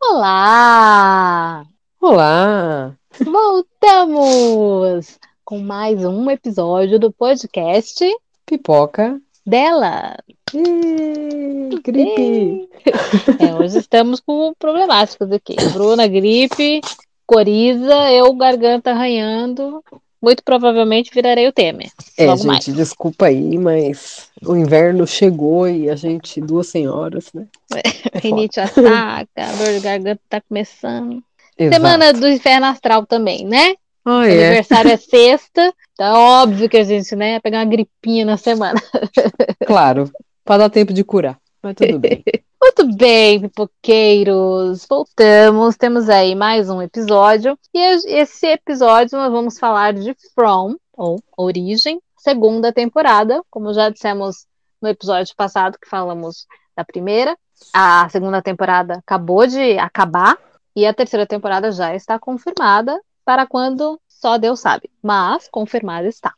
Olá! Olá! Voltamos com mais um episódio do podcast Pipoca. dela. Ih, gripe. É, hoje estamos com problemáticos aqui. Bruna, gripe, coriza, eu, garganta arranhando. Muito provavelmente virarei o Temer. É, gente, mais. desculpa aí, mas o inverno chegou e a gente, duas senhoras, né? É. Rinite ataca, dor de garganta tá começando. Exato. Semana do inferno astral também, né? O é. aniversário é sexta, então é óbvio que a gente, né, ia pegar uma gripinha na semana. Claro, para dar tempo de curar. Mas tudo bem. Muito bem, pipoqueiros, voltamos, temos aí mais um episódio, e esse episódio nós vamos falar de From, ou Origem, segunda temporada, como já dissemos no episódio passado que falamos da primeira, a segunda temporada acabou de acabar, e a terceira temporada já está confirmada, para quando só Deus sabe, mas confirmada está.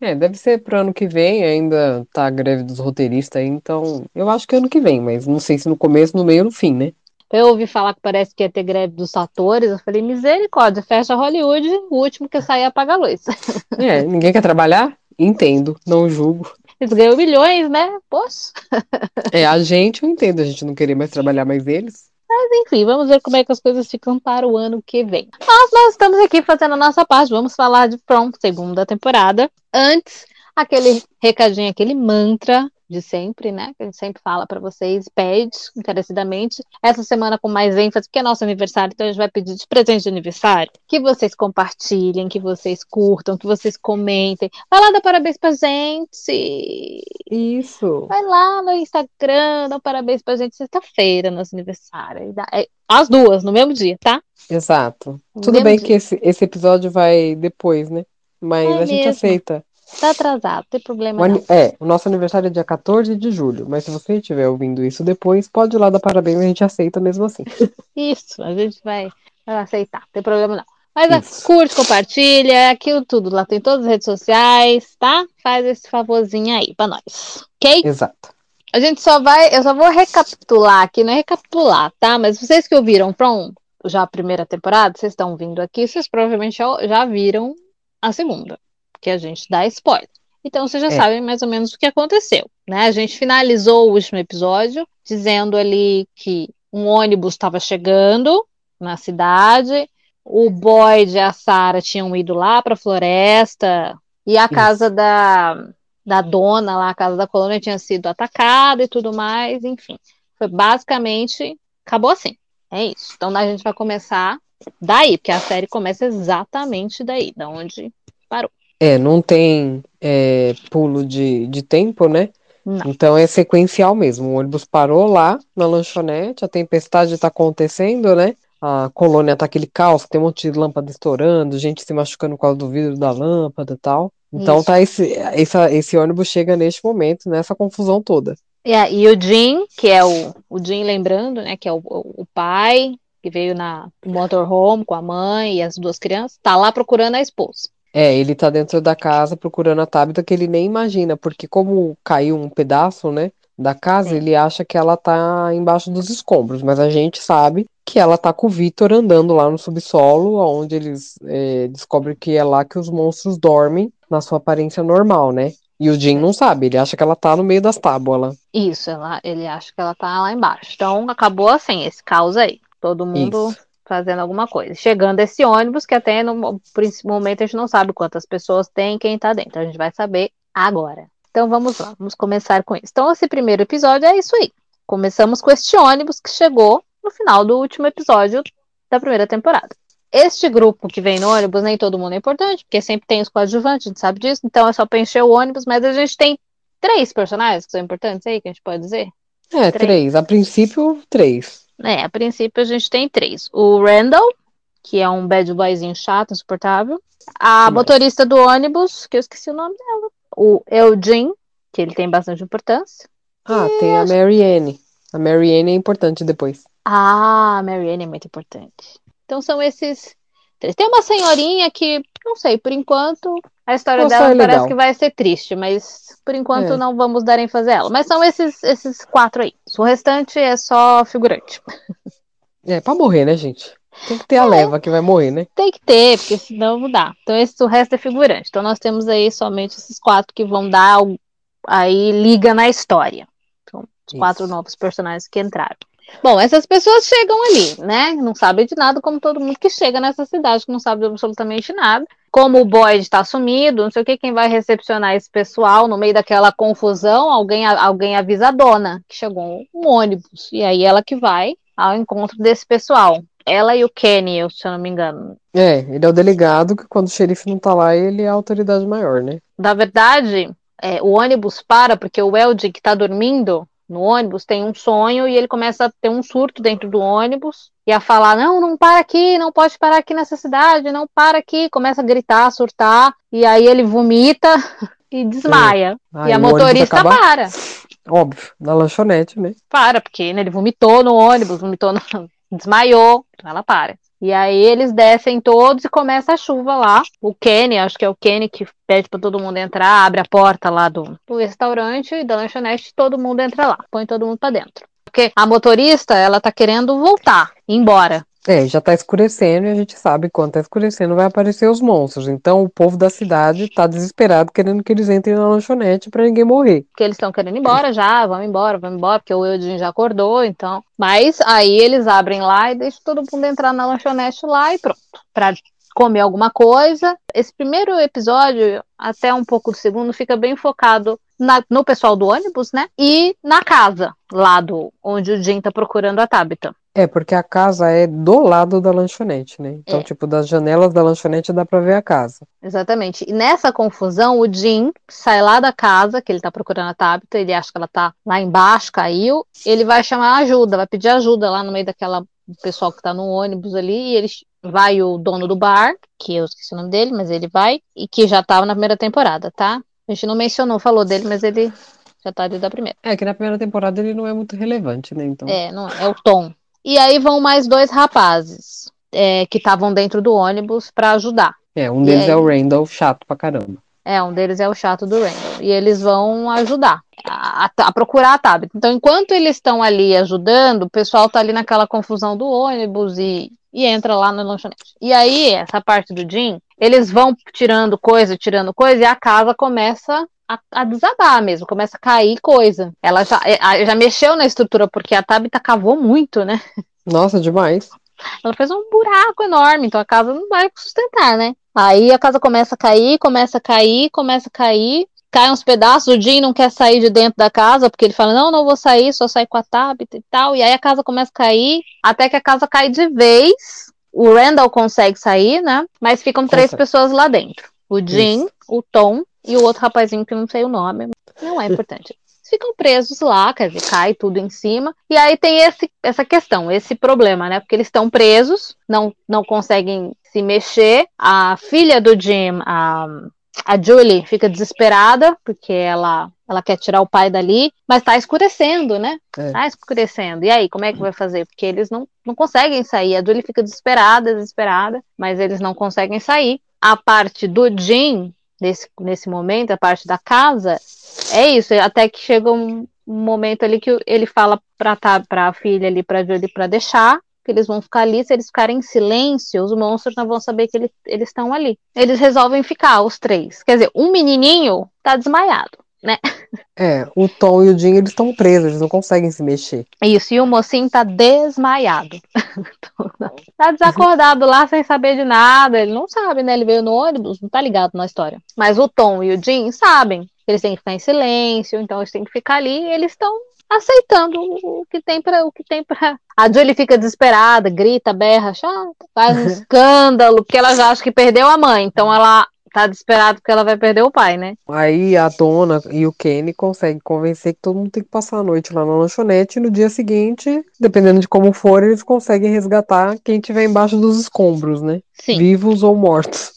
É, deve ser pro ano que vem, ainda tá a greve dos roteiristas aí, então eu acho que é ano que vem, mas não sei se no começo, no meio ou no fim, né? Eu ouvi falar que parece que ia ter greve dos atores. Eu falei, misericórdia, fecha Hollywood, o último que sair apaga a luz. É, ninguém quer trabalhar? Entendo, não julgo. Eles ganham milhões, né? Poxa. É, a gente, eu entendo a gente não querer mais trabalhar mais eles. Enfim, vamos ver como é que as coisas ficam para o ano que vem. Mas nós estamos aqui fazendo a nossa parte. Vamos falar de From, segunda temporada. Antes, aquele recadinho, aquele mantra de sempre, né? Que a gente sempre fala para vocês, pede encarecidamente. Essa semana com mais ênfase, porque é nosso aniversário, então a gente vai pedir de presente de aniversário que vocês compartilhem, que vocês curtam, que vocês comentem. Vai lá dar parabéns pra gente. Isso. Vai lá no Instagram, dá um parabéns pra gente sexta-feira, nosso aniversário. É, As duas, no mesmo dia, tá? Exato. No Tudo bem dia. que esse, esse episódio vai depois, né? Mas É a gente mesmo. aceita. Tá atrasado, tem problema O. É, o nosso aniversário é dia 14 de julho, mas se você estiver ouvindo isso depois, pode ir lá dar parabéns, a gente aceita mesmo assim. Isso, a gente vai, vai aceitar, não tem problema não. Mas Isso. curte, compartilha, aquilo tudo. Lá tem todas as redes sociais, tá? Faz esse favorzinho aí pra nós, ok? Exato. A gente só vai, eu só vou recapitular aqui, não é recapitular, tá? Mas vocês que ouviram From já a primeira temporada, vocês estão vindo aqui, vocês provavelmente já, já viram a segunda, que a gente dá spoiler. Então vocês já É. sabem mais ou menos o que aconteceu, né? A gente finalizou o último episódio dizendo ali que um ônibus estava chegando na cidade, o Boyd e a Sarah tinham ido lá para a floresta e a Isso. casa da da dona lá, a casa da colônia tinha sido atacada e tudo mais, enfim. Foi basicamente, acabou assim. É isso. Então a gente vai começar daí, porque a série começa exatamente daí, da onde parou. É, não tem é, pulo de, de tempo, né? Não. Então é sequencial mesmo. O ônibus parou lá na lanchonete, a tempestade tá acontecendo, né? A colônia tá aquele caos, tem um monte de lâmpada estourando, gente se machucando por causa do vidro da lâmpada e tal. Então Isso. tá esse, essa, esse ônibus chega neste momento, nessa confusão toda. E, a- e o Jim, que é o, o Jim lembrando, né, que é o, o, o pai, que veio na motorhome com a mãe e as duas crianças, tá lá procurando a esposa. É, ele tá dentro da casa procurando a Tabitha que ele nem imagina, porque como caiu um pedaço, né, da casa, Sim. ele acha que ela tá embaixo dos escombros, mas a gente sabe que ela tá com o Victor andando lá no subsolo, onde eles é, descobrem que é lá que os monstros dormem na sua aparência normal, né? E o Jim não sabe, ele acha que ela tá no meio das tábuas lá. Isso, ela, ele acha que ela tá lá embaixo. Então acabou assim, esse caos aí. Todo mundo Isso. Fazendo alguma coisa. Chegando esse ônibus, que até no momento a gente não sabe quantas pessoas tem, quem tá dentro. A gente vai saber agora. Então vamos lá, vamos começar com isso. Então esse primeiro episódio é isso aí. Começamos com este ônibus que chegou no final do último episódio da primeira temporada. Este grupo que vem no ônibus, nem todo mundo é importante, porque sempre tem os coadjuvantes, a gente sabe disso, então é só pra encher o ônibus, mas a gente tem três personagens que são importantes aí, que a gente pode dizer. É, Três. três. A princípio, três. É, a princípio a gente tem três. O Randall, que é um bad boyzinho chato, insuportável. A Demais. motorista do ônibus, que eu esqueci o nome dela. O Eugene, que ele tem bastante importância. Ah, tem a Marianne. A Marianne é importante depois. Ah, a Marianne é muito importante. Então são esses três. Tem uma senhorinha que, não sei, por enquanto, a história Nossa, dela é parece que vai ser triste, mas por enquanto É. não vamos dar ênfase a ela. Mas são esses, esses quatro aí. O restante é só figurante. É, pra morrer, né, gente? Tem que ter a leva que vai morrer, né? Tem que ter, porque senão não dá. Então, esse, o resto é figurante. Então, nós temos aí somente esses quatro que vão dar aí liga na história. Então, os quatro Isso. novos personagens que entraram. Bom, essas pessoas chegam ali, né? Não sabem de nada, como todo mundo que chega nessa cidade, que não sabe absolutamente nada. Como o Boyd está sumido, não sei o que, quem vai recepcionar esse pessoal no meio daquela confusão, alguém, alguém avisa a dona que chegou um ônibus. E aí ela que vai ao encontro desse pessoal. Ela e o Kenny, se eu não me engano. É, ele é o delegado que quando o xerife não tá lá, ele é a autoridade maior, né? Na verdade, é, o ônibus para porque o Eldrick está dormindo no ônibus tem um sonho e ele começa a ter um surto dentro do ônibus e a falar: não, não para aqui, não pode parar aqui nessa cidade, não para aqui. Começa a gritar, a surtar, e aí ele vomita e desmaia. É. e a motorista acaba... para. Óbvio, na lanchonete, né? Para, porque né, ele vomitou no ônibus, vomitou no... desmaiou, então ela para. E aí eles descem todos e começa a chuva lá. O Kenny, acho que é o Kenny que pede para todo mundo entrar, abre a porta lá do, do restaurante e da lanchonete, todo mundo entra lá, põe todo mundo para dentro. Porque a motorista, ela tá querendo voltar, embora. É, já tá escurecendo e a gente sabe quando tá escurecendo vai aparecer os monstros. Então o povo da cidade tá desesperado querendo que eles entrem na lanchonete para ninguém morrer. Porque eles estão querendo ir embora já, vamos embora, vamos embora, porque o Eudin já acordou, então. Mas aí eles abrem lá e deixam todo mundo entrar na lanchonete lá e pronto. Pra comer alguma coisa. Esse primeiro episódio, até um pouco do segundo, fica bem focado na, no pessoal do ônibus, né? E na casa, lá do onde o Jim tá procurando a Tabitha. É, porque a casa é do lado da lanchonete, né? Então, É. tipo, das janelas da lanchonete dá pra ver a casa. Exatamente. E nessa confusão, o Jim sai lá da casa, que ele tá procurando a Tabitha, ele acha que ela tá lá embaixo, caiu. Ele vai chamar ajuda, vai pedir ajuda lá no meio daquela pessoal que tá no ônibus ali, e ele vai o dono do bar, que eu esqueci o nome dele, mas ele vai, e que já tava na primeira temporada, tá? A gente não mencionou, falou dele, mas ele já tá desde a primeira. É que na primeira temporada ele não é muito relevante, né? Então. É, não é, é o Tom. E aí vão mais dois rapazes é, que estavam dentro do ônibus para ajudar. É, um deles aí? é o Randall, chato pra caramba. É, um deles é o chato do Randall. E eles vão ajudar a, a, a procurar a Tabitha. Então, enquanto eles estão ali ajudando, o pessoal tá ali naquela confusão do ônibus e, e entra lá no lanchonete. E aí, essa parte do Jim, eles vão tirando coisa, tirando coisa, e a casa começa a, a, desabar mesmo, começa a cair coisa. Ela já, já mexeu na estrutura, porque a Tabitha cavou muito, né? Nossa, demais. Ela fez um buraco enorme, então a casa não vai sustentar, né? Aí a casa começa a cair, começa a cair, começa a cair, cai uns pedaços, o Jim não quer sair de dentro da casa, porque ele fala, não, não vou sair, só sair com a Tabitha e tal, e aí a casa começa a cair, até que a casa cai de vez, o Randall consegue sair, né? Mas ficam três pessoas lá dentro. O Jim, Isso. o Tom e o outro rapazinho que eu não sei o nome. Não é importante. Ficam presos lá, quer dizer, cai tudo em cima. E aí tem esse, essa questão, esse problema, né? Porque eles estão presos, não, não conseguem se mexer. A filha do Jim, a, a Julie, fica desesperada, porque ela, ela quer tirar o pai dali, mas tá escurecendo, né? É. Tá escurecendo. E aí, como é que vai fazer? Porque eles não, não conseguem sair. A Julie fica desesperada, desesperada, mas eles não conseguem sair. A parte do Jim, nesse, nesse momento, a parte da casa, é isso. Até que chega um, momento ali que ele fala pra, tá, pra filha ali, pra Julie, pra deixar, que eles vão ficar ali. Se eles ficarem em silêncio, os monstros não vão saber que ele, eles estão ali. Eles resolvem ficar, os três. Quer dizer, um menininho tá desmaiado, né? É, o Tom e o Jim, eles estão presos, eles não conseguem se mexer. Isso, e o mocinho tá desmaiado. tá desacordado lá sem saber de nada. Ele não sabe, né? Ele veio no ônibus, não tá ligado na história. Mas o Tom e o Jim sabem. Eles têm que ficar em silêncio, então eles têm que ficar ali e eles estão aceitando o que tem para o que tem para a Julie fica desesperada grita berra chata faz um escândalo porque ela já acha que perdeu a mãe então ela tá desesperada porque ela vai perder o pai né Aí a dona e o Kenny conseguem convencer que todo mundo tem que passar a noite lá na lanchonete e no dia seguinte, dependendo de como for, eles conseguem resgatar quem tiver embaixo dos escombros, né? sim Vivos ou mortos.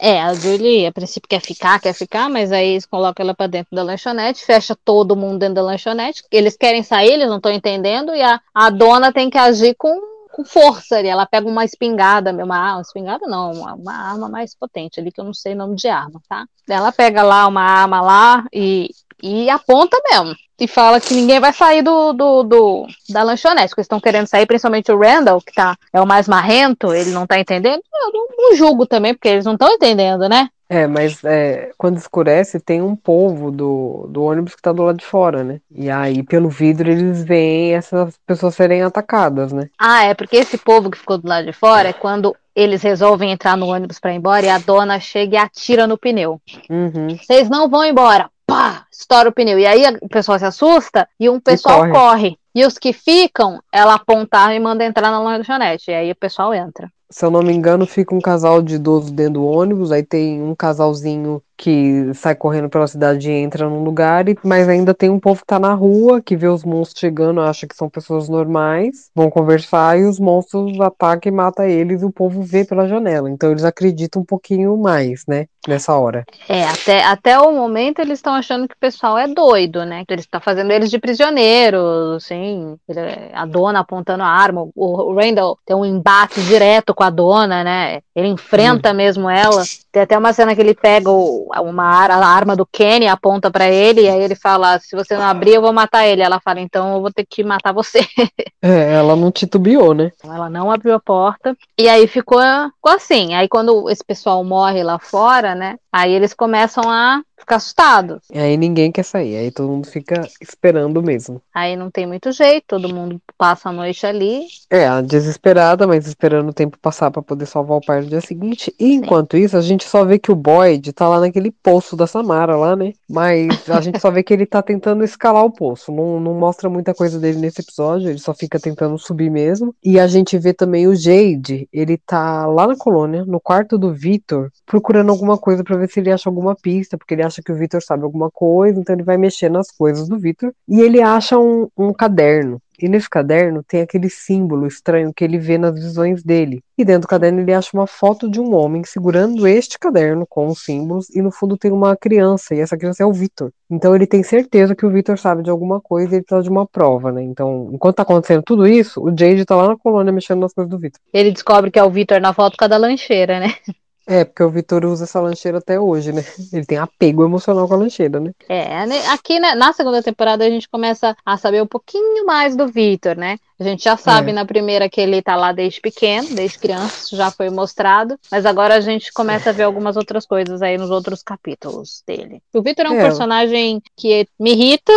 É, a Julie a princípio quer ficar, quer ficar, mas aí eles colocam ela pra dentro da lanchonete, fecha todo mundo dentro da lanchonete. Eles querem sair, eles não estão entendendo, e a, a dona tem que agir com, com força ali. Ela pega uma espingada, uma arma, espingada não, uma, uma arma mais potente ali, que eu não sei o nome de arma, tá? Ela pega lá uma arma lá e E aponta mesmo. E fala que ninguém vai sair do, do, do da lanchonete, porque eles estão querendo sair, principalmente o Randall, que tá, é o mais marrento, ele não tá entendendo. Eu não, não julgo também, porque eles não estão entendendo, né? É, mas é, quando escurece, tem um povo do, do ônibus que tá do lado de fora, né? E aí, pelo vidro, eles veem essas pessoas serem atacadas, né? Ah, é porque esse povo que ficou do lado de fora é quando eles resolvem entrar no ônibus para ir embora e a dona chega e atira no pneu. Uhum. Vocês não vão embora. Pá! Estoura o pneu. E aí o pessoal se assusta e um pessoal corre. corre. E os que ficam, ela apontar e manda entrar na lanchonete. E aí o pessoal entra. Se eu não me engano, fica um casal de idosos dentro do ônibus, aí tem um casalzinho que sai correndo pela cidade e entra num lugar, e- mas ainda tem um povo que tá na rua, que vê os monstros chegando, acha que são pessoas normais, vão conversar e os monstros atacam e matam eles e o povo vê pela janela. Então eles acreditam um pouquinho mais, né, nessa hora. É, até, até o momento eles estão achando que o pessoal é doido, né? Que eles estão fazendo eles de prisioneiros, assim. ele- A dona apontando a arma. O, o Randall tem um embate direto com a dona, né? Ele enfrenta mesmo ela. Tem até uma cena que ele pega o- uma, a arma do Kenny, aponta pra ele, e aí ele fala: se você não abrir, eu vou matar ele. Ela fala: então eu vou ter que matar você. É, ela não titubeou, né? Então, Ela não abriu a porta. E aí ficou, ficou assim. Aí quando esse pessoal morre lá fora, né? Aí eles começam a ficar assustados. E aí ninguém quer sair, aí todo mundo fica esperando mesmo. Aí não tem muito jeito, todo mundo passa a noite ali. É, desesperada, mas esperando o tempo passar pra poder salvar o pai no dia seguinte. E enquanto isso, a gente só vê que o Boyd tá lá naquele poço da Samara lá, né? Mas a gente só vê que ele tá tentando escalar o poço. Não, não mostra muita coisa dele nesse episódio, ele só fica tentando subir mesmo. E a gente vê também o Jade, ele tá lá na colônia, no quarto do Victor, procurando alguma coisa pra ver se ele acha alguma pista, porque ele acha que o Victor sabe alguma coisa, então ele vai mexer nas coisas do Victor. E ele acha um, um caderno. E nesse caderno tem aquele símbolo estranho que ele vê nas visões dele. E dentro do caderno ele acha uma foto de um homem segurando este caderno com os símbolos e no fundo tem uma criança e essa criança é o Victor. Então ele tem certeza que o Victor sabe de alguma coisa e ele precisa de uma prova, né? Então, enquanto tá acontecendo tudo isso, o Jade tá lá na colônia mexendo nas coisas do Victor. Ele descobre que é o Victor na foto com a da lancheira, né? É, porque o Victor usa essa lancheira até hoje, né? Ele tem apego emocional com a lancheira, né? É, né, aqui né, na segunda temporada a gente começa a saber um pouquinho mais do Victor, né? A gente já sabe É. na primeira que ele tá lá desde pequeno, desde criança, já foi mostrado, mas agora a gente começa a ver algumas outras coisas aí nos outros capítulos dele. O Victor é um É. personagem que me irrita,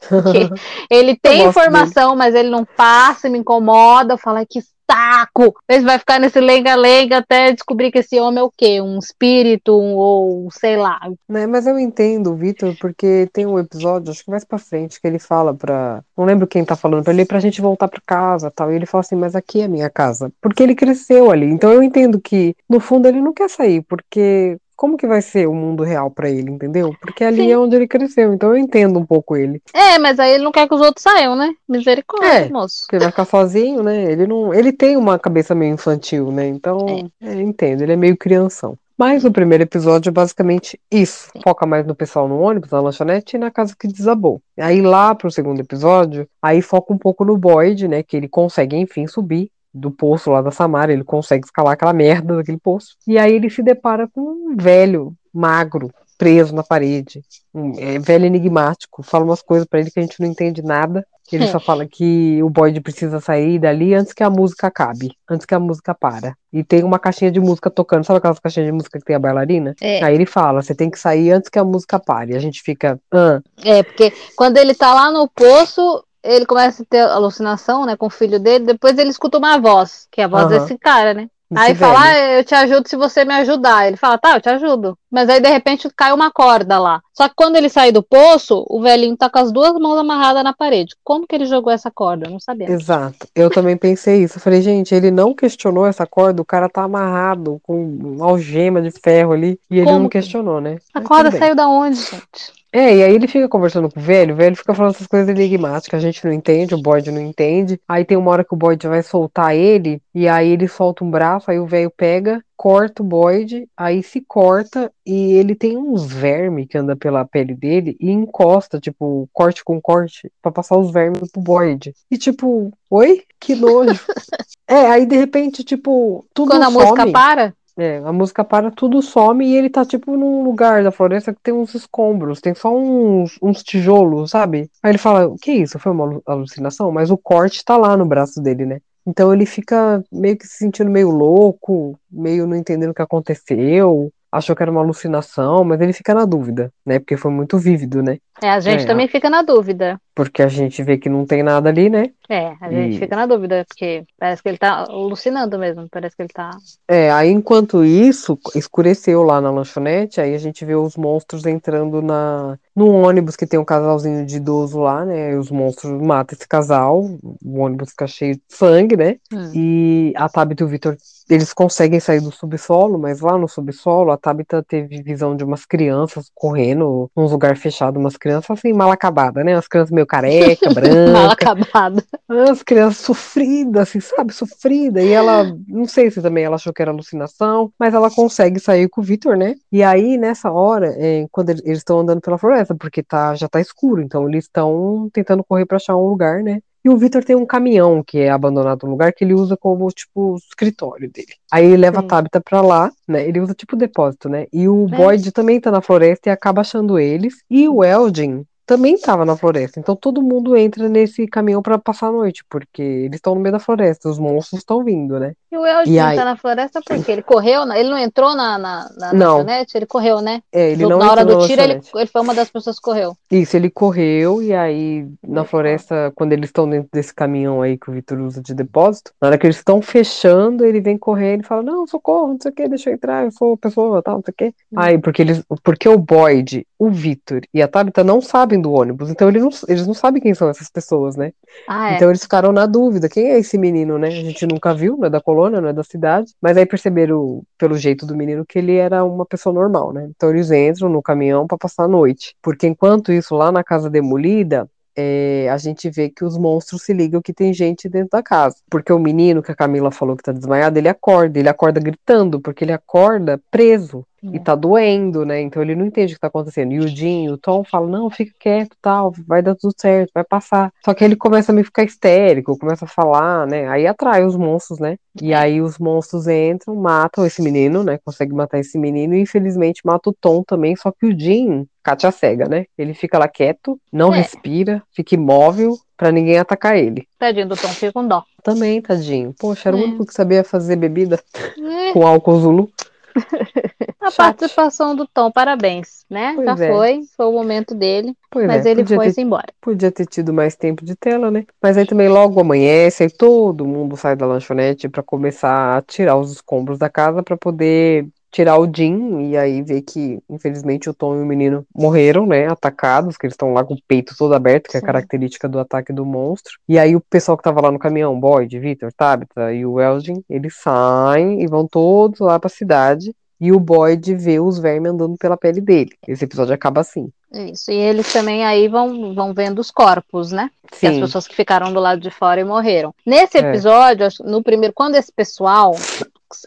ele tem informação, mas ele não passa, me incomoda, eu falo, "Ai, que saco! Ele vai ficar nesse lenga-lenga até descobrir que esse homem é o quê? Um espírito, um- ou sei lá. Né, mas eu entendo o Victor, porque tem um episódio, acho que mais pra frente, que ele fala pra. Não lembro quem tá falando pra ele, pra gente voltar pra casa tal. E ele fala assim, mas aqui é a minha casa. Porque ele cresceu ali. Então eu entendo que, no fundo, ele não quer sair, porque. Como que vai ser o mundo real pra ele, entendeu? Porque ali Sim. é onde ele cresceu, então eu entendo um pouco ele. É, mas aí ele não quer que os outros saiam, né? Misericórdia, É. moço. Porque ele vai ficar sozinho, né? Ele não. Ele tem uma cabeça meio infantil, né? Então, é, eu entendo, ele é meio crianção. Mas o primeiro episódio é basicamente isso. Foca mais no pessoal no ônibus, na lanchonete e na casa que desabou. Aí lá pro segundo episódio, aí foca um pouco no Boyd, né? Que ele consegue, enfim, subir do poço lá da Samara, ele consegue escalar aquela merda daquele poço. E aí ele se depara com um velho, magro, preso na parede. Um é, velho enigmático, fala umas coisas pra ele que a gente não entende nada. Ele só fala que o Boyd precisa sair dali antes que a música acabe, antes que a música para. E tem uma caixinha de música tocando, sabe aquelas caixinhas de música que tem a bailarina? É. Aí ele fala, você tem que sair antes que a música pare. E a gente fica, ah, É, porque quando ele tá lá no poço, ele começa a ter alucinação, né, com o filho dele, depois ele escuta uma voz, que é a voz Aham. desse cara, né? Esse aí fala, velho. ah, eu te ajudo se você me ajudar. Ele fala, tá, eu te ajudo. Mas aí, de repente, cai uma corda lá. Só que quando ele sai do poço, o velhinho tá com as duas mãos amarradas na parede. Como que ele jogou essa corda? Não sabemos. Exato. Eu também pensei isso. Eu falei, gente, ele não questionou essa corda, o cara tá amarrado com uma algema de ferro ali e ele Como não que- questionou, né? A Mas corda saiu da onde, gente? É, e aí ele fica conversando com o velho, o velho fica falando essas coisas enigmáticas, a gente não entende, o Boyd não entende. Aí tem uma hora que o Boyd vai soltar ele, e aí ele solta um braço, aí o velho pega, corta o Boyd, aí se corta, e ele tem uns vermes que anda pela pele dele e encosta, tipo, corte com corte, pra passar os vermes pro Boyd. E tipo, oi? Que nojo. é, aí de repente, tipo, tudo Quando a some. música para, É, a música para, tudo some e ele tá tipo num lugar da floresta que tem uns escombros, tem só uns, uns tijolos, sabe? Aí ele fala, o que é isso? Foi uma alu- alucinação? Mas o corte tá lá no braço dele, né? Então ele fica meio que se sentindo meio louco, meio não entendendo o que aconteceu, achou que era uma alucinação, mas ele fica na dúvida, né? Porque foi muito vívido, né? É, a gente É, também fica na dúvida. porque a gente vê que não tem nada ali, né? É, a gente E fica na dúvida, porque parece que ele tá alucinando mesmo. Parece que ele tá. É, aí enquanto isso, escureceu lá na lanchonete, aí a gente vê os monstros entrando na no ônibus que tem um casalzinho de idoso lá, né? E os monstros matam esse casal, o ônibus fica cheio de sangue, né? Hum. E a Tabitha e o Victor, eles conseguem sair do subsolo, mas lá no subsolo a Tabitha teve visão de umas crianças correndo num lugar fechado, umas crianças assim mal acabadas, né? As crianças meio careca, Mal branca, acabado. as crianças sofridas, assim, sabe? Sofrida. E ela, não sei se também ela achou que era alucinação, mas ela consegue sair com o Victor, né? E aí, nessa hora, é, quando ele- eles estão andando pela floresta, porque tá, já tá escuro, então eles estão tentando correr pra achar um lugar, né? E o Victor tem um caminhão que é abandonado no lugar que ele usa como, tipo, escritório dele. Aí ele leva a Sim. Tabitha pra lá, né? Ele usa tipo depósito, né? E o É. Boyd também tá na floresta e acaba achando eles. E o Eldin também estava na floresta. Então todo mundo entra nesse caminhão pra passar a noite, porque eles estão no meio da floresta, os monstros estão vindo, né? E o Eldin E aí- tá na floresta porque ele correu, ele não entrou na, na, na Não. lanchonete, ele correu, né? É, ele não na hora do tiro, ele, ele foi uma das pessoas que correu. Isso, ele correu e aí na floresta, quando eles estão dentro desse caminhão aí que o Vitor usa de depósito, na hora que eles estão fechando, ele vem correndo e fala: Não, socorro, não sei o que, deixa eu entrar, eu sou pessoa, tal, não sei o que. Hum. Aí, porque eles, porque o Boyd, o Vitor e a Tabitha não sabem do ônibus, então eles não, eles não sabem quem são essas pessoas, né? Ah, é. Então eles ficaram na dúvida, quem é esse menino, né? A gente nunca viu, não é da colônia, não é da cidade, mas aí perceberam pelo jeito do menino que ele era uma pessoa normal, né? Então eles entram no caminhão para passar a noite, porque enquanto isso lá na casa demolida é, a gente vê que os monstros se ligam que tem gente dentro da casa. Porque o menino que a Camila falou que tá desmaiado, ele acorda, ele acorda gritando, porque ele acorda preso e tá doendo, né? Então ele não entende o que tá acontecendo. E o Jim o Tom falam, não, fica quieto, tal, vai dar tudo certo, vai passar. Só que ele começa a meio ficar histérico, começa a falar, né? Aí atrai os monstros, né? E É. aí os monstros entram, matam esse menino, né? Consegue matar esse menino e infelizmente mata o Tom também, só que o Jim Katia cega, né? Ele fica lá quieto, não É. respira, fica imóvel pra ninguém atacar ele. Tadinho do Tom, fica com dó. Também, tadinho. Poxa, era o É. único que sabia fazer bebida É, com álcool Zulu. a participação do Tom, parabéns, né? Pois Já é. foi, foi o momento dele, Pois mas é, ele podia foi ter, embora. podia ter tido mais tempo de tela, né? Mas aí também logo amanhece, aí todo mundo sai da lanchonete pra começar a tirar os escombros da casa pra poder tirar o Jim e aí ver que infelizmente o Tom e o menino morreram, né? Atacados, que eles estão lá com o peito todo aberto, que é a Sim. característica do ataque do monstro. E aí o pessoal que tava lá no caminhão, Boyd, Victor, Tabitha e o Elgin, eles saem e vão todos lá pra cidade. E o Boyd vê os vermes andando pela pele dele. Esse episódio acaba assim. Isso. E eles também aí vão, vão vendo os corpos, né? Que as Sim, pessoas que ficaram do lado de fora e morreram. Nesse É. episódio, acho- no primeiro, quando esse pessoal,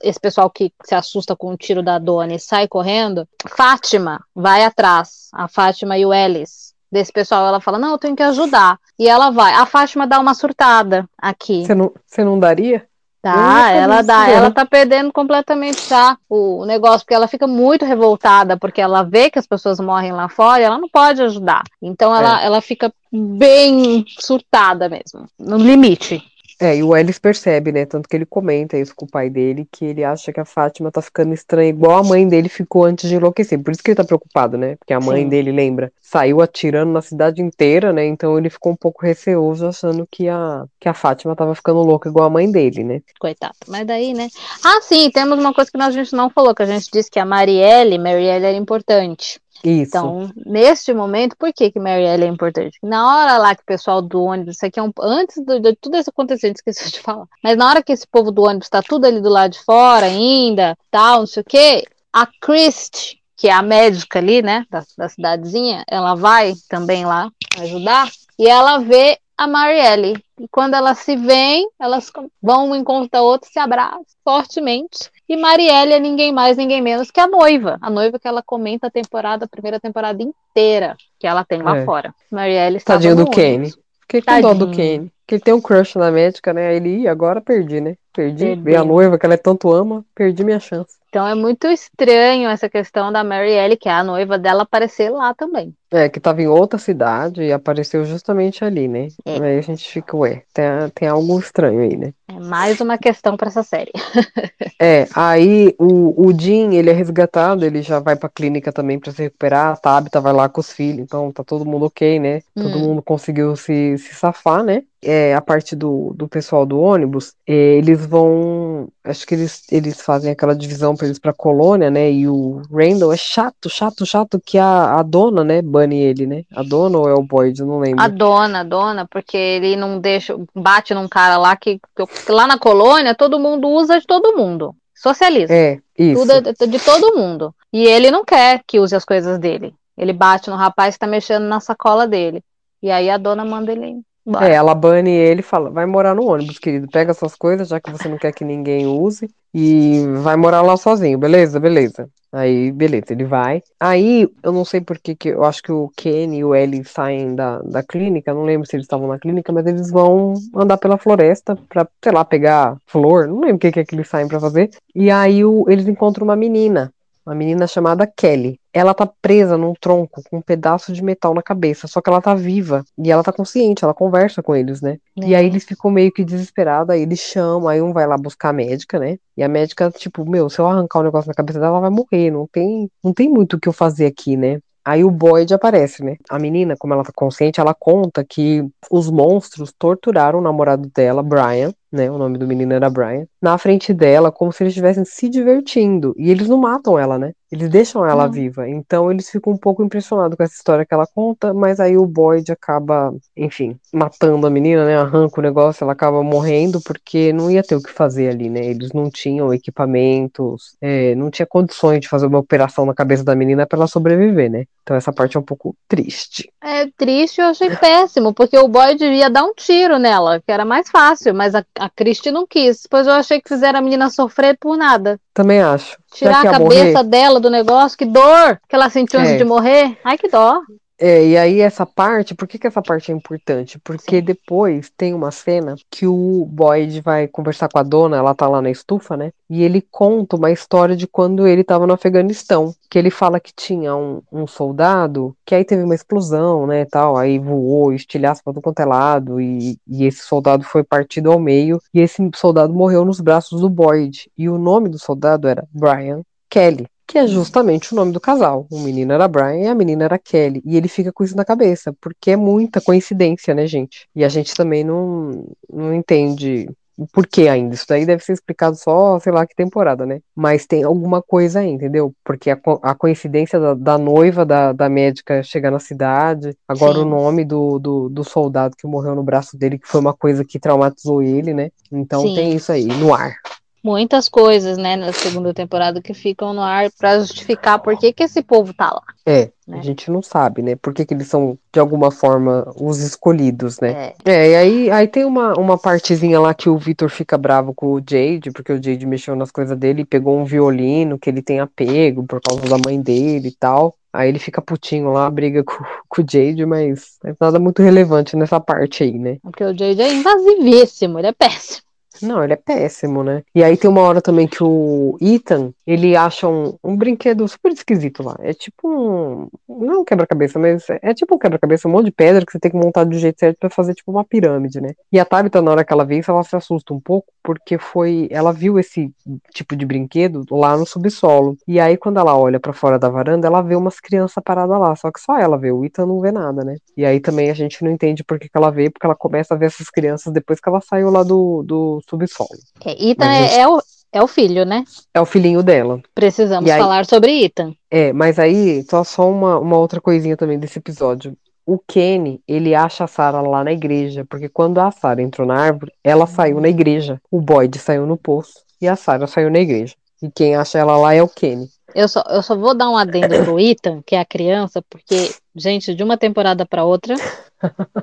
esse pessoal que se assusta com o tiro da Dona e sai correndo, Fátima vai atrás, a Fátima e o Ellis. Desse pessoal, ela fala: Não, eu tenho que ajudar. E ela vai. A Fátima dá uma surtada aqui. você não, você não daria? Tá, ela dá, ela tá perdendo completamente já o negócio, porque ela fica muito revoltada, porque ela vê que as pessoas morrem lá fora e ela não pode ajudar. Então ela, ela fica bem surtada mesmo, no limite. É, e o Ellis percebe, né? Tanto que ele comenta isso com o pai dele, que ele acha que a Fátima tá ficando estranha, igual a mãe dele ficou antes de enlouquecer. Por isso que ele tá preocupado, né? Porque a mãe Sim. dele, lembra, saiu atirando na cidade inteira, né? Então ele ficou um pouco receoso, achando que a, que a Fátima tava ficando louca igual a mãe dele, né? Coitado. Mas daí, né? Ah, sim, temos uma coisa que nós- a gente não falou, que a gente disse que a Marielle, Marielle era importante. Isso. Então, neste momento, por que que Marielle é importante? Na hora lá que o pessoal do ônibus, isso aqui é um, antes do- de tudo isso acontecer, esqueci de falar. Mas na hora que esse povo do ônibus está tudo ali do lado de fora ainda, tal, não sei o quê, a Christ, que é a médica ali, né, da, da cidadezinha, ela vai também lá ajudar e ela vê a Marielle. E quando elas se veem, elas vão um encontro da outra, se abraçam fortemente. E Marielle é ninguém mais, ninguém menos que a noiva. A noiva que ela comenta a temporada, a primeira temporada inteira que ela tem lá É. fora. Marielle estava Tadinho do ônibus. Fiquei com dó do. Kenny. Que ele tem um crush na médica, né? Aí ele, agora perdi, né? Perdi. Ver a Perdeu. noiva que ela tanto ama, perdi minha chance. Então é muito estranho essa questão da Mary Ellie, que é a noiva dela, aparecer lá também. É, que tava em outra cidade e apareceu justamente ali, né? É. Aí a gente fica, ué, tem, tem algo estranho aí, né? É mais uma questão para essa série. É, aí o, o Jim, ele é resgatado, ele já vai pra clínica também pra se recuperar, a Tabitha vai lá com os filhos, então tá todo mundo ok, né? Todo Hum. mundo conseguiu se, se safar, né? É, a parte do, do pessoal do ônibus, é, eles vão, acho que eles, eles fazem aquela divisão pra eles pra colônia, né? E o Randall é chato, chato, chato, que a, a dona, né, bane ele, né? A dona ou é o Boyd, eu não lembro. A dona, a dona, porque ele não deixa, bate num cara lá que, que lá na colônia todo mundo usa de todo mundo. Socialismo. É, isso. Tudo é de, de todo mundo. E ele não quer que use as coisas dele. Ele bate no rapaz que tá mexendo na sacola dele. E aí a dona manda ele embora. É, ela bane ele e fala, vai morar no ônibus, querido, pega suas coisas, já que você não quer que ninguém use, e vai morar lá sozinho, beleza? Beleza. Aí, beleza, ele vai. Aí, eu não sei por que, que eu acho que o Kenny e o Ellie saem da, da clínica, não lembro se eles estavam na clínica, mas eles vão andar pela floresta pra, sei lá, pegar flor, não lembro o que, que é que eles saem pra fazer. E aí o, eles encontram uma menina, uma menina chamada Kelly. Ela tá presa num tronco com um pedaço de metal na cabeça, só que ela tá viva e ela tá consciente, ela conversa com eles, né? E aí eles ficam meio que desesperados, aí eles chamam, aí um vai lá buscar a médica, né? E a médica, tipo, meu, se eu arrancar o negócio na cabeça dela, ela vai morrer, não tem, não tem muito o que eu fazer aqui, né? Aí o Boyd aparece, né? A menina, como ela tá consciente, ela conta que os monstros torturaram o namorado dela, Brian, né? O nome do menino era Brian, na frente dela, como se eles estivessem se divertindo. E eles não matam ela, né? Eles deixam ela Não. viva. Então eles ficam um pouco impressionados com essa história que ela conta, mas aí o Boyd acaba, enfim, matando a menina, né? Arranca o negócio, ela acaba morrendo porque não ia ter o que fazer ali, né? Eles não tinham equipamentos, é, não tinha condições de fazer uma operação na cabeça da menina para ela sobreviver, né? Então essa parte é um pouco triste. É triste, eu achei péssimo, porque o Boyd ia dar um tiro nela, que era mais fácil, mas a, a Christie não quis. Pois eu achei que fizeram a menina sofrer por nada. Também acho. Tirar a cabeça morrer, dela do negócio, que dor que ela sentiu antes É. de morrer. Ai, que dó. É, e aí essa parte, por que que essa parte é importante? Porque Sim. depois tem uma cena que o Boyd vai conversar com a dona, ela tá lá na estufa, né? E ele conta uma história de quando ele tava no Afeganistão, que ele fala que tinha um, um soldado, que aí teve uma explosão, né, tal, aí voou, estilhaço pra tudo quanto é lado, e, e esse soldado foi partido ao meio, e esse soldado morreu nos braços do Boyd, e o nome do soldado era Brian Kelly, que é justamente o nome do casal. O menino era Brian e a menina era Kelly. E ele fica com isso na cabeça, porque é muita coincidência, né, gente? E a gente também não, não entende o porquê ainda. Isso daí deve ser explicado só, sei lá, que temporada, né? Mas tem alguma coisa aí, entendeu? Porque a, co- a coincidência da, da noiva da, da médica chegar na cidade, agora Sim. o nome do, do, do soldado que morreu no braço dele, que foi uma coisa que traumatizou ele, né? Então Sim. tem isso aí, no ar. Muitas coisas, né, na segunda temporada que ficam no ar pra justificar por que, que esse povo tá lá. É, Né? a gente não sabe, né? Por que, que eles são, de alguma forma, os escolhidos, né? É. É, e aí, aí tem uma, uma partezinha lá que o Victor fica bravo com o Jade, porque o Jade mexeu nas coisas dele e pegou um violino que ele tem apego por causa da mãe dele e tal. Aí ele fica putinho lá, briga com, com o Jade, mas é nada muito relevante nessa parte aí, né? Porque o Jade é invasivíssimo, ele é péssimo. Não, ele é péssimo, né? E aí tem uma hora também que o Ethan, ele acha um, um brinquedo super esquisito lá. É tipo um. Não é um quebra-cabeça, mas é, é tipo um quebra-cabeça, um monte de pedra que você tem que montar do jeito certo pra fazer tipo uma pirâmide, né? E a Tabitha, na hora que ela vê isso, ela se assusta um pouco, porque foi. Ela viu esse tipo de brinquedo lá no subsolo. E aí, quando ela olha pra fora da varanda, ela vê umas crianças paradas lá. Só que só ela vê, o Ethan não vê nada, né? E aí também a gente não entende por que, que ela vê, porque ela começa a ver essas crianças depois que ela saiu lá do, do subsolo. É, Ethan Mas é, é o, é o filho, né? É o filhinho dela. Precisamos E aí- falar sobre Ethan. É, mas aí, só, só uma, uma outra coisinha também desse episódio. O Kenny, ele acha a Sarah lá na igreja, porque quando a Sarah entrou na árvore, ela saiu na igreja. O Boyd saiu no poço e a Sarah saiu na igreja. E quem acha ela lá é o Kenny. Eu só, eu só vou dar um adendo pro Ethan, que é a criança, porque, gente, de uma temporada pra outra,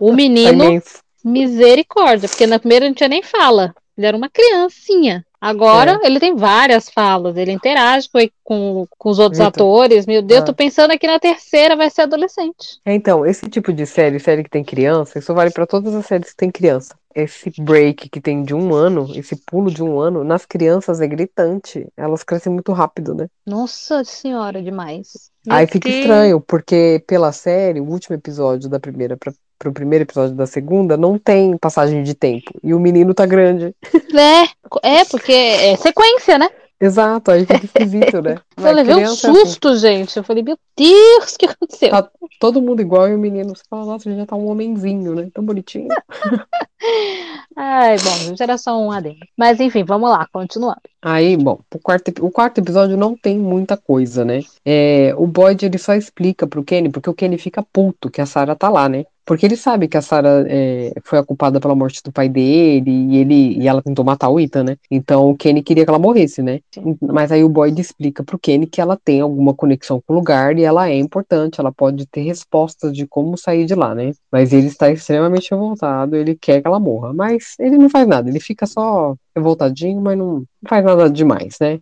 o Tá menino, misericórdia, porque na primeira não tinha nem fala. Ele era uma criancinha. Agora ele tem várias falas, ele interage com, com, com os outros Vitor. atores. Meu Deus, Ah. tô pensando aqui na terceira vai ser adolescente. É, Então, esse tipo de série, série que tem criança, isso vale pra todas as séries que tem criança. esse break que tem de um ano, esse pulo de um ano, nas crianças é gritante. Elas crescem muito rápido, né? Nossa senhora, demais. Meu Aí fica estranho, porque pela série, o último episódio da primeira para pro primeiro episódio da segunda, não tem passagem de tempo. E o menino tá grande. É, é porque é sequência, né? Exato, aí fica esquisito, né? Eu levei um é assim, susto, gente. Eu falei, meu Deus, o que aconteceu? Tá todo mundo igual e o menino, você fala, nossa, ele já tá um homenzinho, né? Tão bonitinho. Ai, bom, já era só um adendo. Mas enfim, vamos lá, continuando. Aí, bom, o quarto, o quarto episódio não tem muita coisa, né? É, o Boyd, ele só explica pro Kenny, porque o Kenny fica puto que a Sarah tá lá, né? Porque ele sabe que a Sarah é, foi a culpada pela morte do pai dele e ele e ela tentou matar o Ethan, né? Então o Kenny queria que ela morresse, né? Mas aí o Boyd explica pro Kenny que ela tem alguma conexão com o lugar e ela é importante, ela pode ter respostas de como sair de lá, né? Mas ele está extremamente revoltado, ele quer que ela morra, mas ele não faz nada, ele fica só revoltadinho, mas não faz nada demais, né?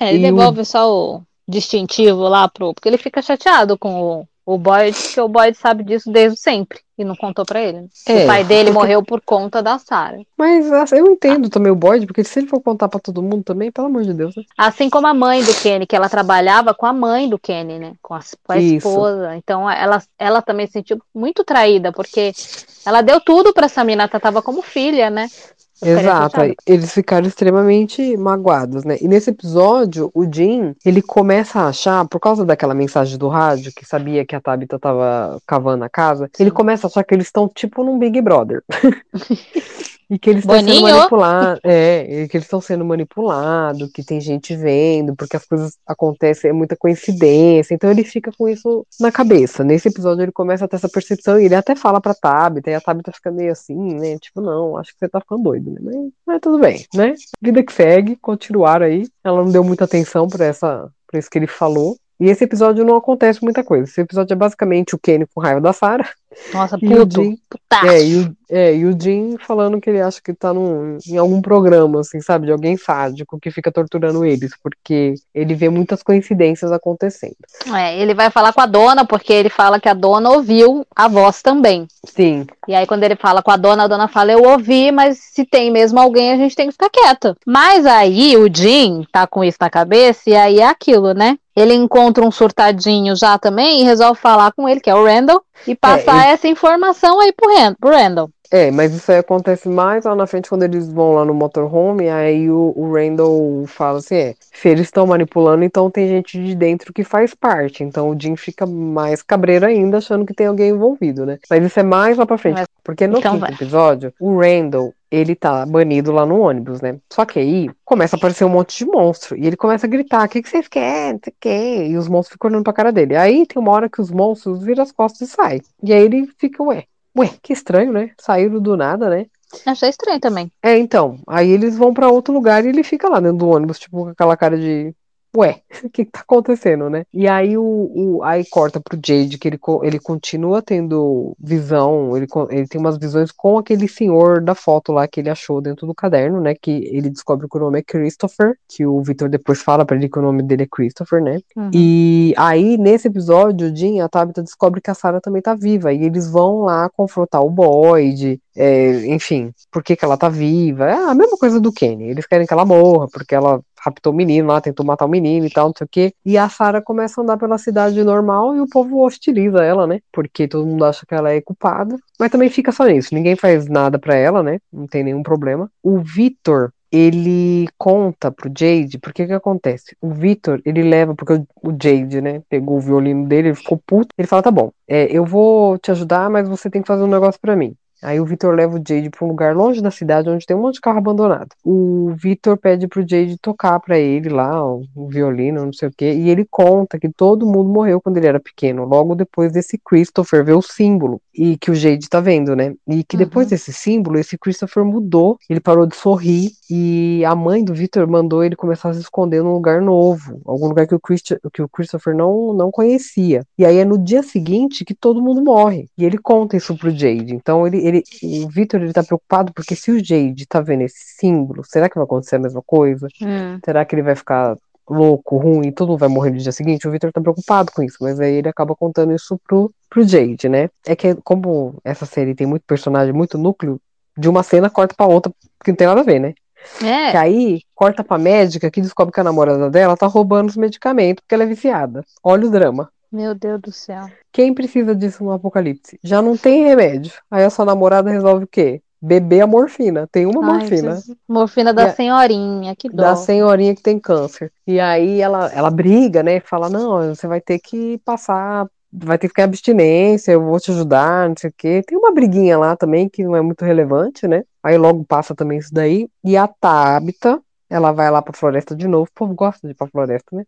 É, ele E o- devolve só o distintivo lá pro. Porque ele fica chateado com o, o Boyd, porque o Boyd sabe disso desde sempre e não contou pra ele. É, o pai dele porque- morreu por conta da Sarah. Mas assim, eu entendo também o Boyd, porque se ele for contar pra todo mundo também, pelo amor de Deus, né? Assim como a mãe do Kenny, que ela trabalhava com a mãe do Kenny, né? Com a, com a esposa. Então ela, ela também se sentiu muito traída, porque ela deu tudo pra essa mina, tratava como filha, né? Exato, eles ficaram extremamente magoados, né? E nesse episódio, o Jim, ele começa a achar, por causa daquela mensagem do rádio, que sabia que a Tabitha tava cavando a casa, ele começa a achar que eles estão tipo num Big Brother. E que eles estão sendo manipulados, é, que eles estão sendo manipulados, que tem gente vendo, porque as coisas acontecem, é muita coincidência, então ele fica com isso na cabeça. Nesse episódio ele começa a ter essa percepção e ele até fala pra Tabitha, e a Tabitha fica meio assim, né, tipo, não, acho que você tá ficando doido, né, mas, mas tudo bem, né, vida que segue, continuaram aí, ela não deu muita atenção pra essa, pra isso que ele falou, e esse episódio não acontece muita coisa, esse episódio é basicamente o Kenny com raiva da Sarah, Nossa, o puto. Jim- Putaço. é, e o, é, e o Jim falando que ele acha que tá num, em algum programa, assim, sabe, de alguém sádico que fica torturando eles, porque ele vê muitas coincidências acontecendo. É, ele vai falar com a dona, porque ele fala que a dona ouviu a voz também. Sim, E aí, quando ele fala com a dona, a dona fala, eu ouvi, mas se tem mesmo alguém, a gente tem que ficar quieta. Mas aí o Jim tá com isso na cabeça, e aí é aquilo, né? Ele encontra um surtadinho já também e resolve falar com ele, que é o Randall, e passar essa informação aí pro Ran- pro Randall. É, mas isso aí acontece mais lá na frente quando eles vão lá no motorhome, aí o, o Randall fala assim, é, se eles estão manipulando, então tem gente de dentro que faz parte, então o Jim fica mais cabreiro ainda, achando que tem alguém envolvido, né? Mas isso é mais lá pra frente, Mas- porque no então quinto vai. episódio, o Randall, ele tá banido lá no ônibus, né? Só que aí começa a aparecer um monte de monstro, e ele começa a gritar, o que, que vocês querem, quê, e os monstros ficam olhando pra cara dele. Aí tem uma hora que os monstros viram as costas e saem, e aí ele fica, ué, Ué, que estranho, né? Saíram do nada, né? Achei estranho também. É, então. Aí eles vão pra outro lugar e ele fica lá dentro do ônibus, tipo, com aquela cara de. Ué, o que, que tá acontecendo, né? E aí o, o aí corta pro Jade, que ele, ele continua tendo visão, ele, ele tem umas visões com aquele senhor da foto lá que ele achou dentro do caderno, né? Que ele descobre que o nome é Christopher, que o Victor depois fala pra ele que o nome dele é Christopher, né? Uhum. E aí, nesse episódio, o Jim e a Tabitha descobre que a Sarah também tá viva. E eles vão lá confrontar o Boyd, é, enfim, por que, que ela tá viva. É a mesma coisa do Kenny. Eles querem que ela morra, porque ela raptou o menino lá, tentou matar o menino e tal, não sei o quê. E a Sarah começa a andar pela cidade normal e o povo hostiliza ela, né? Porque todo mundo acha que ela é culpada. Mas também fica só nisso. Ninguém faz nada pra ela, né? Não tem nenhum problema. O Victor ele conta pro Jade, porque que acontece? O Victor, ele leva, porque o, Jade, né, pegou o violino dele, ele ficou puto, ele fala, tá bom, é, eu vou te ajudar, mas você tem que fazer um negócio pra mim. Aí o Victor leva o Jade pra um lugar longe da cidade, onde tem um monte de carro abandonado. O Victor pede pro Jade tocar pra ele lá, o, o violino, não sei o quê, e ele conta que todo mundo morreu quando ele era pequeno, logo depois desse Christopher ver o símbolo, e que o Jade tá vendo, né? E que depois Uhum. desse símbolo, esse Christopher mudou, ele parou de sorrir, e a mãe do Victor mandou ele começar a se esconder num lugar novo, algum lugar que o, Christi- que o Christopher não, não conhecia. E aí é no dia seguinte que todo mundo morre. E ele conta isso pro Jade. Então ele, ele o Victor ele tá preocupado porque se o Jade tá vendo esse símbolo, será que vai acontecer a mesma coisa? Hum. Será que ele vai ficar louco, ruim, todo mundo vai morrer no dia seguinte? O Victor tá preocupado com isso, mas aí ele acaba contando isso pro, pro Jade, né? É que como essa série tem muito personagem, muito núcleo, de uma cena corta pra outra, que não tem nada a ver, né? Que É, aí corta pra médica que descobre que a namorada dela tá roubando os medicamentos porque ela é viciada. Olha o drama. meu Deus do céu. Quem precisa disso no apocalipse? Já não tem remédio. Aí a sua namorada resolve o quê? Beber a morfina. Tem uma Ai, morfina. Jesus. Morfina da senhorinha, que da dó. senhorinha que tem câncer. E aí ela, ela briga, né? Fala, não, você vai ter que passar, vai ter que ficar em abstinência, eu vou te ajudar, não sei o quê. Tem uma briguinha lá também que não é muito relevante, né? Aí logo passa também isso daí. E a Tabita, ela vai lá pra floresta de novo. O povo gosta de ir pra floresta, né?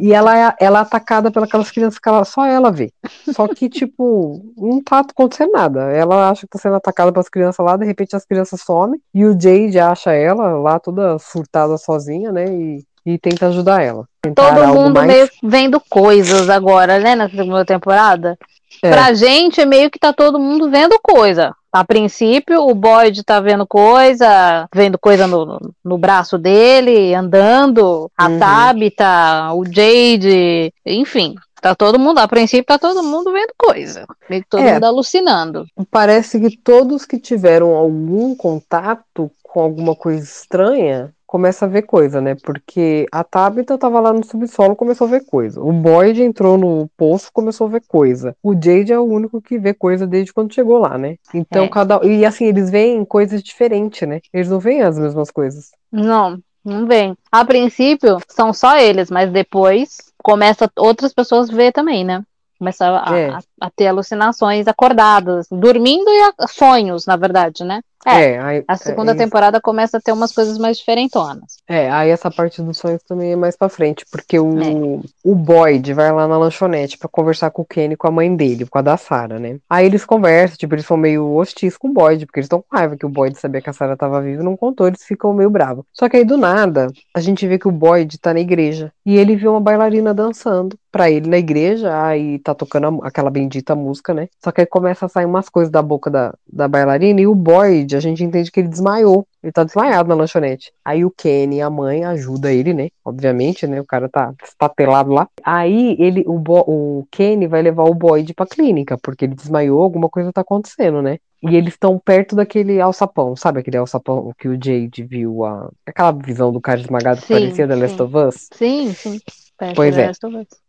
E ela é, ela é atacada pelas crianças que ela, só ela vê. Só que, tipo, não tá acontecendo nada. Ela acha que tá sendo atacada pelas crianças lá, de repente as crianças somem, e o Jade acha ela lá toda surtada sozinha, né? E, e tenta ajudar ela. Todo mundo mais. meio vendo coisas agora, né, na segunda temporada. É. Pra gente, é meio que tá todo mundo vendo coisa. A princípio, o Boyd tá vendo coisa, vendo coisa no, no- braço dele, andando, a Uhum. Tabitha, o Jade, enfim. Tá todo mundo, a princípio tá todo mundo vendo coisa. Meio que todo É. mundo alucinando. Parece que todos que tiveram algum contato com alguma coisa estranha começa a ver coisa, né? Porque a Tabitha tava lá no subsolo, começou a ver coisa. O Boyd entrou no poço, começou a ver coisa. O Jade é o único que vê coisa desde quando chegou lá, né? Então É. cada e assim eles veem coisas diferentes, né? Eles não veem as mesmas coisas. Não, não vem. A princípio, são só eles, mas depois começa outras pessoas a ver também, né? Começa a, É. a- a ter alucinações acordadas, dormindo e a- sonhos, na verdade, né? É, aí, a segunda é, temporada começa a ter umas coisas mais diferentonas. É, aí essa parte dos sonhos também é mais pra frente, porque o, É. o Boyd vai lá na lanchonete pra conversar com o Kenny com a mãe dele, com a da Sarah, né? Aí eles conversam, tipo, eles são meio hostis com o Boyd, porque eles estão com raiva que o Boyd sabia que a Sarah tava viva e não contou, eles ficam meio bravos. Só que aí do nada, a gente vê que o Boyd tá na igreja e ele vê uma bailarina dançando pra ele na igreja, aí tá tocando aquela bendita música, né? Só que aí começa a sair umas coisas da boca da, da bailarina e o Boyd, a gente entende que ele desmaiou. Ele tá desmaiado na lanchonete. Aí o Kenny, a mãe, ajuda ele, né? Obviamente, né? O cara tá estatelado lá. Aí ele, o, Bo- o Kenny vai levar o Boyd pra clínica, porque ele desmaiou, alguma coisa tá acontecendo, né? E eles estão perto daquele alçapão, sabe aquele alçapão que o Jade viu, a... aquela visão do cara esmagado que Sim, parecia The Last of Us? Sim, sim. Parece Pois é.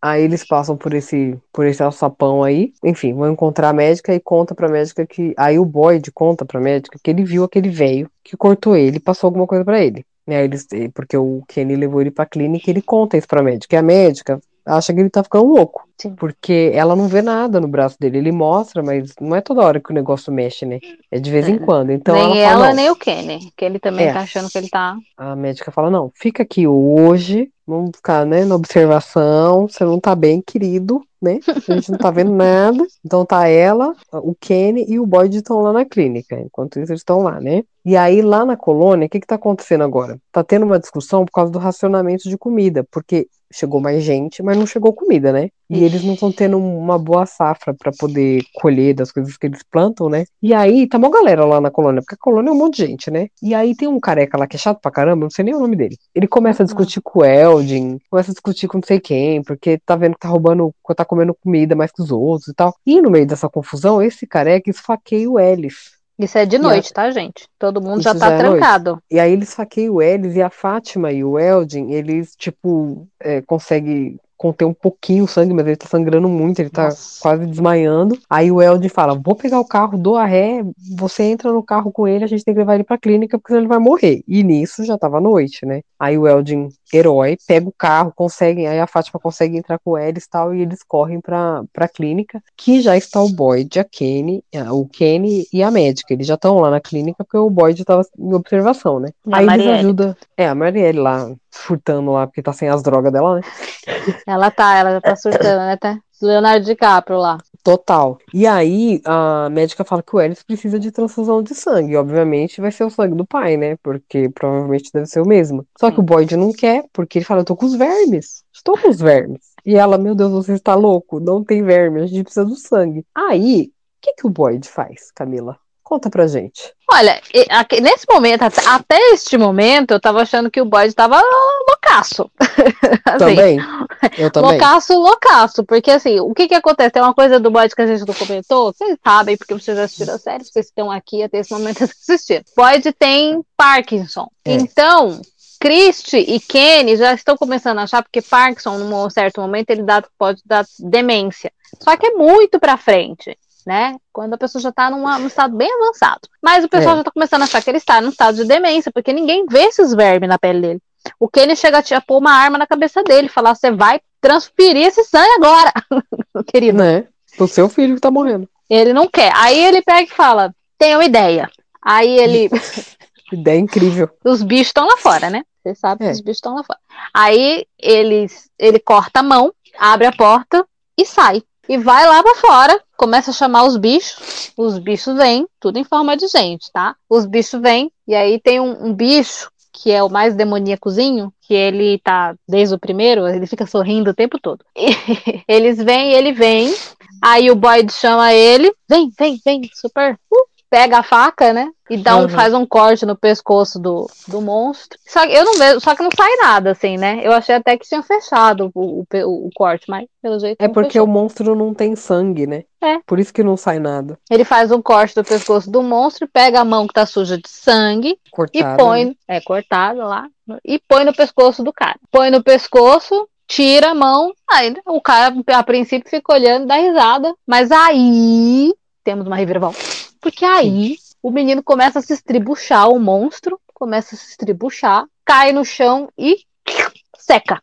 Aí eles passam por esse, por esse alçapão aí, enfim, vão encontrar a médica e conta pra médica que. Aí o Boyd conta pra médica que ele viu aquele velho que cortou ele e passou alguma coisa pra ele. Né, eles, porque o Kenny levou ele pra clínica e ele conta isso pra médica. E a médica acha que ele tá ficando louco. Sim. Porque ela não vê nada no braço dele. Ele mostra, mas não é toda hora que o negócio mexe, né? É de vez em É. quando. Então nem ela ela, fala, não. nem o Kenny. Que ele também É. tá achando que ele tá. A médica fala, não, fica aqui hoje, vamos ficar, né, na observação, você não tá bem, querido, né? A gente não tá vendo nada. Então tá ela, o Kenny e o Boyd estão lá na clínica. Enquanto isso, eles estão lá, né? E aí, lá na colônia, o que que tá acontecendo agora? Tá tendo uma discussão por causa do racionamento de comida, porque chegou mais gente, mas não chegou comida, né? E eles não estão tendo uma boa safra pra poder colher das coisas que eles plantam, né? E aí, tá uma galera lá na colônia, porque a colônia é um monte de gente, né? E aí tem um careca lá que é chato pra caramba, não sei nem o nome dele. Ele começa a discutir com o Eldin, começa a discutir com não sei quem, porque tá vendo que tá roubando, tá comendo comida mais que os outros e tal. E no meio dessa confusão, esse careca esfaqueia o Ellis. Isso é de a- noite, tá, gente? Todo mundo já Isso tá já é noite. trancado. E aí eles esfaqueiam o Ellis e a Fátima e o Eldin, eles, tipo, é, conseguem conter um pouquinho o sangue, mas ele tá sangrando muito, ele tá Nossa. quase desmaiando. Aí o Eldin fala: Vou pegar o carro, dou a ré, você entra no carro com ele, a gente tem que levar ele pra clínica porque senão ele vai morrer. E nisso já tava noite, né? Aí o Eldin, herói, pega o carro, consegue, aí a Fátima consegue entrar com o Ellis e tal, e eles correm pra, pra clínica, que já está o Boyd, a Kenny, a- o Kenny e a médica. Eles já estão lá na clínica porque o Boyd tava em observação, né? A aí eles Marielle. ajudam. É, a Marielle lá, furtando lá, porque tá sem as drogas dela, né? Ela tá, ela já tá surtando, né? Tá? Leonardo DiCaprio lá. Total. E aí a médica fala que o Ellis precisa de transfusão de sangue. Obviamente vai ser o sangue do pai, né? Porque provavelmente deve ser o mesmo. Só que o Boyd não quer, porque ele fala: Eu tô com os vermes. Estou com os vermes. E ela, meu Deus, você está louco? Não tem verme, a gente precisa do sangue. Aí, o que, que o Boyd faz, Camila? Conta pra gente. Olha, nesse momento, até este momento, eu tava achando que o Boyd tava loucaço. assim, também. Eu também. Loucaço, loucaço. Porque assim, o que que acontece? Tem uma coisa do Boyd que a gente não comentou. Vocês sabem, porque vocês já assistiram a série, vocês estão aqui até esse momento assistindo. Boyd tem Parkinson. É. Então, Christie e Kenny já estão começando a achar, porque Parkinson, num certo momento, ele dá, pode dar demência. Só que é muito pra frente né? Quando a pessoa já está num estado bem avançado. Mas o pessoal é. já está começando a achar que ele está num estado de demência, porque ninguém vê esses vermes na pele dele. O Kenny chega a pôr uma arma na cabeça dele, falar: você vai transferir esse sangue agora, querido. Né? O seu filho que tá morrendo. Ele não quer. Aí ele pega e fala: tenho uma ideia. Aí ele. ideia incrível. Os bichos estão lá fora, né? Você sabe é. que os bichos estão lá fora. Aí ele, ele corta a mão, abre a porta e sai e vai lá para fora, começa a chamar os bichos, os bichos vêm, tudo em forma de gente, tá? Os bichos vêm, e aí tem um, um bicho que é o mais demoníacozinho, que ele tá desde o primeiro, ele fica sorrindo o tempo todo. E eles vêm, ele vem, aí o Boyd chama ele, vem, vem, vem, super, uh, pega a faca, né? E dá um, uhum. faz um corte no pescoço do, do monstro. Só que eu não vejo, só que não sai nada, assim, né? Eu achei até que tinha fechado o, o, o corte, mas pelo jeito. É porque fechou. o monstro não tem sangue, né? É. Por isso que não sai nada. Ele faz um corte do pescoço do monstro, pega a mão que tá suja de sangue cortada, e põe. Né? É, cortada lá. E põe no pescoço do cara. Põe no pescoço, tira a mão. Aí o cara, a princípio, fica olhando e dá risada. Mas aí temos uma reviravolta. Porque aí o menino começa a se estribuchar, o monstro começa a se estribuchar, cai no chão e seca.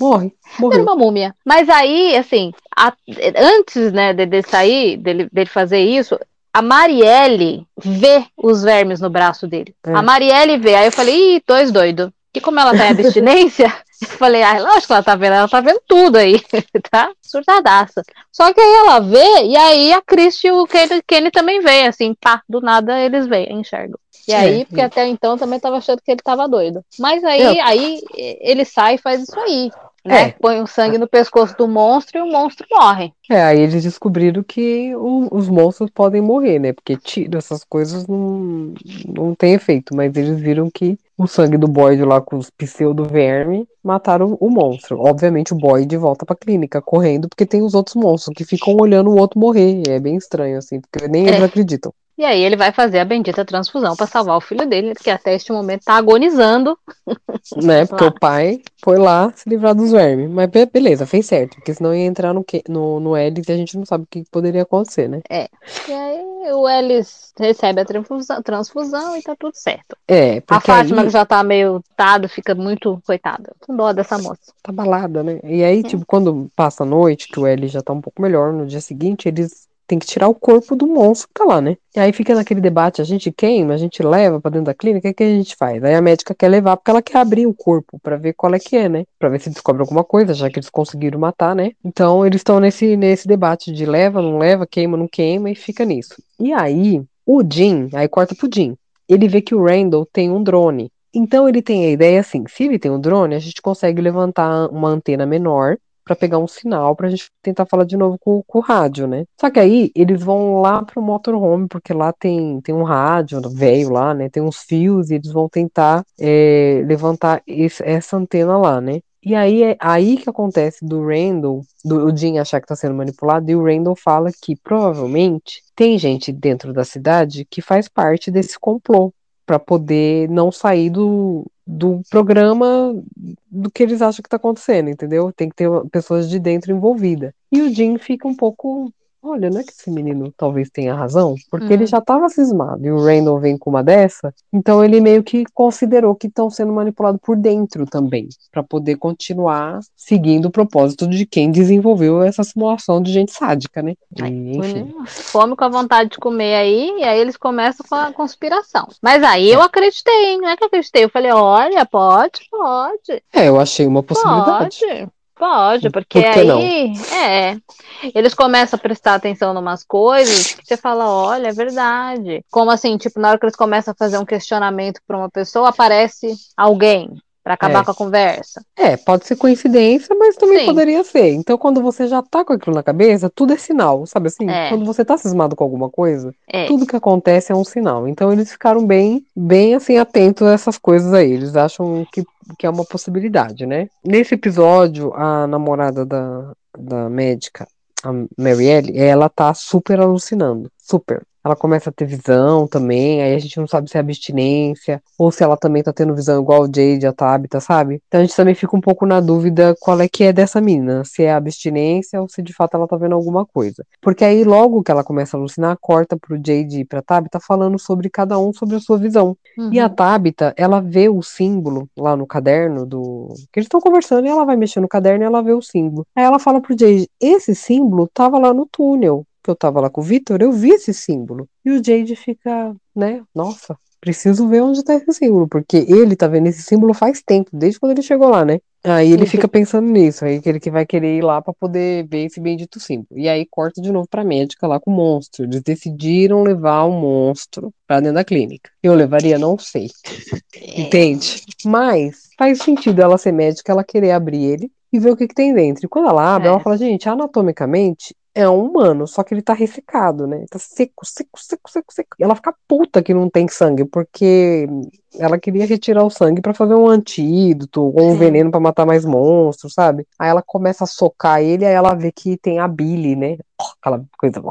Morre. Morreu. Era uma múmia. Mas aí, assim, a, antes né, de, de sair, dele, dele fazer isso, a Marielle vê os vermes no braço dele. É. A Marielle vê. Aí eu falei, ih, dois doido. E como ela tá em abstinência, falei, ah, lógico que ela tá vendo, ela tá vendo tudo aí, tá? Surtadaça. Só que aí ela vê, e aí a Christie e o Kenny, Kenny também vê, assim, pá, do nada eles veem, enxergam. E é, aí, porque até então também tava achando que ele tava doido. Mas aí, aí ele sai e faz isso aí né? É. Põe o sangue no pescoço do monstro e o monstro morre. É, aí eles descobriram que o, os monstros podem morrer, né? Porque tiro, essas coisas não, não tem efeito, mas eles viram que o sangue do Boyd lá com os pseudo-verme mataram o monstro. Obviamente o Boyd volta pra clínica correndo, porque tem os outros monstros que ficam olhando o outro morrer. É bem estranho, assim, porque nem é. eles acreditam. E aí ele vai fazer a bendita transfusão para salvar o filho dele, que até este momento tá agonizando. Né, porque o pai foi lá se livrar dos vermes. Mas beleza, fez certo, porque senão ia entrar no, no, no Ellis e a gente não sabe o que poderia acontecer, né? É. E aí o Ellis recebe a transfusão, transfusão e tá tudo certo. É, A Fátima, aí... que já tá meio tado, fica muito coitada. Com dó dessa moça. Tá balada, né? E aí, é. tipo, quando passa a noite, que o Ellis já tá um pouco melhor, no dia seguinte, eles tem que tirar o corpo do monstro que tá lá, né? E aí fica naquele debate, a gente queima, a gente leva para dentro da clínica, o que a gente faz? Aí a médica quer levar porque ela quer abrir o corpo para ver qual é que é, né? Para ver se descobre alguma coisa, já que eles conseguiram matar, né? Então eles estão nesse nesse debate de leva, não leva, queima, não queima e fica nisso. E aí o Jim, aí corta pro Jim. Ele vê que o Randall tem um drone. Então ele tem a ideia assim, se ele tem um drone, a gente consegue levantar uma antena menor para pegar um sinal pra gente tentar falar de novo com, com, o rádio, né? Só que aí eles vão lá pro motorhome, porque lá tem, tem um rádio velho lá, né? Tem uns fios e eles vão tentar é, levantar esse, essa antena lá, né? E aí é aí que acontece do Randall, do o Jim achar que tá sendo manipulado, e o Randall fala que provavelmente tem gente dentro da cidade que faz parte desse complô para poder não sair do, do programa do que eles acham que está acontecendo, entendeu? Tem que ter pessoas de dentro envolvidas. E o Jim fica um pouco olha, não é que esse menino talvez tenha razão? Porque ele hum. já estava cismado e o Randall vem com uma dessa, então ele meio que considerou que estão sendo manipulados por dentro também, para poder continuar seguindo o propósito de quem desenvolveu essa simulação de gente sádica, né? E, enfim. Fome com a vontade de comer aí, e aí eles começam com a conspiração. Mas aí eu é. acreditei, hein? Não é que acreditei, eu falei, olha, pode, pode. É, eu achei uma possibilidade. Pode. Pode, porque Por aí, não? é, eles começam a prestar atenção em umas coisas que você fala, olha, é verdade. Como assim, tipo, na hora que eles começam a fazer um questionamento para uma pessoa, aparece alguém. Pra acabar É. com a conversa. É, pode ser coincidência, mas também Sim. poderia ser. Então, quando você já tá com aquilo na cabeça, tudo é sinal, sabe assim? É. Quando você tá cismado com alguma coisa, É. tudo que acontece é um sinal. Então, eles ficaram bem, bem assim, atentos a essas coisas aí. Eles acham que, que é uma possibilidade, né? Nesse episódio, a namorada da, da médica, a Marielle, ela tá super alucinando. Super. Ela começa a ter visão também, aí a gente não sabe se é abstinência, ou se ela também tá tendo visão igual o Jade, a Tabitha, sabe? Então a gente também fica um pouco na dúvida qual é que é dessa menina, se é abstinência ou se de fato ela tá vendo alguma coisa. Porque aí logo que ela começa a alucinar, corta pro Jade e pra Tabitha falando sobre cada um sobre a sua visão. E a Uhum. Tabitha, ela vê o símbolo lá no caderno do. Que eles estão conversando e ela vai mexer no caderno e ela vê o símbolo. Aí ela fala pro Jade: esse símbolo tava lá no túnel. Que eu tava lá com o Victor, eu vi esse símbolo. E o Jade fica, né? Nossa, preciso ver onde tá esse símbolo. Porque ele tá vendo esse símbolo faz tempo, desde quando ele chegou lá, né? Aí ele Uhum. fica pensando nisso, aí que ele que vai querer ir lá pra poder ver esse bendito símbolo. E aí corta de novo pra médica lá com o monstro. Eles decidiram levar o monstro pra dentro da clínica. Eu levaria, não sei. É. Entende? Mas faz sentido ela ser médica, ela querer abrir ele e ver o que, que tem dentro. E quando ela abre, É. ela fala, gente, anatomicamente é um humano, só que ele tá ressecado, né? Tá seco, seco, seco, seco, seco. E ela fica puta que não tem sangue, porque ela queria retirar o sangue pra fazer um antídoto ou um veneno pra matar mais monstros, sabe? Aí ela começa a socar ele, aí ela vê que tem a bile, né? Aquela coisa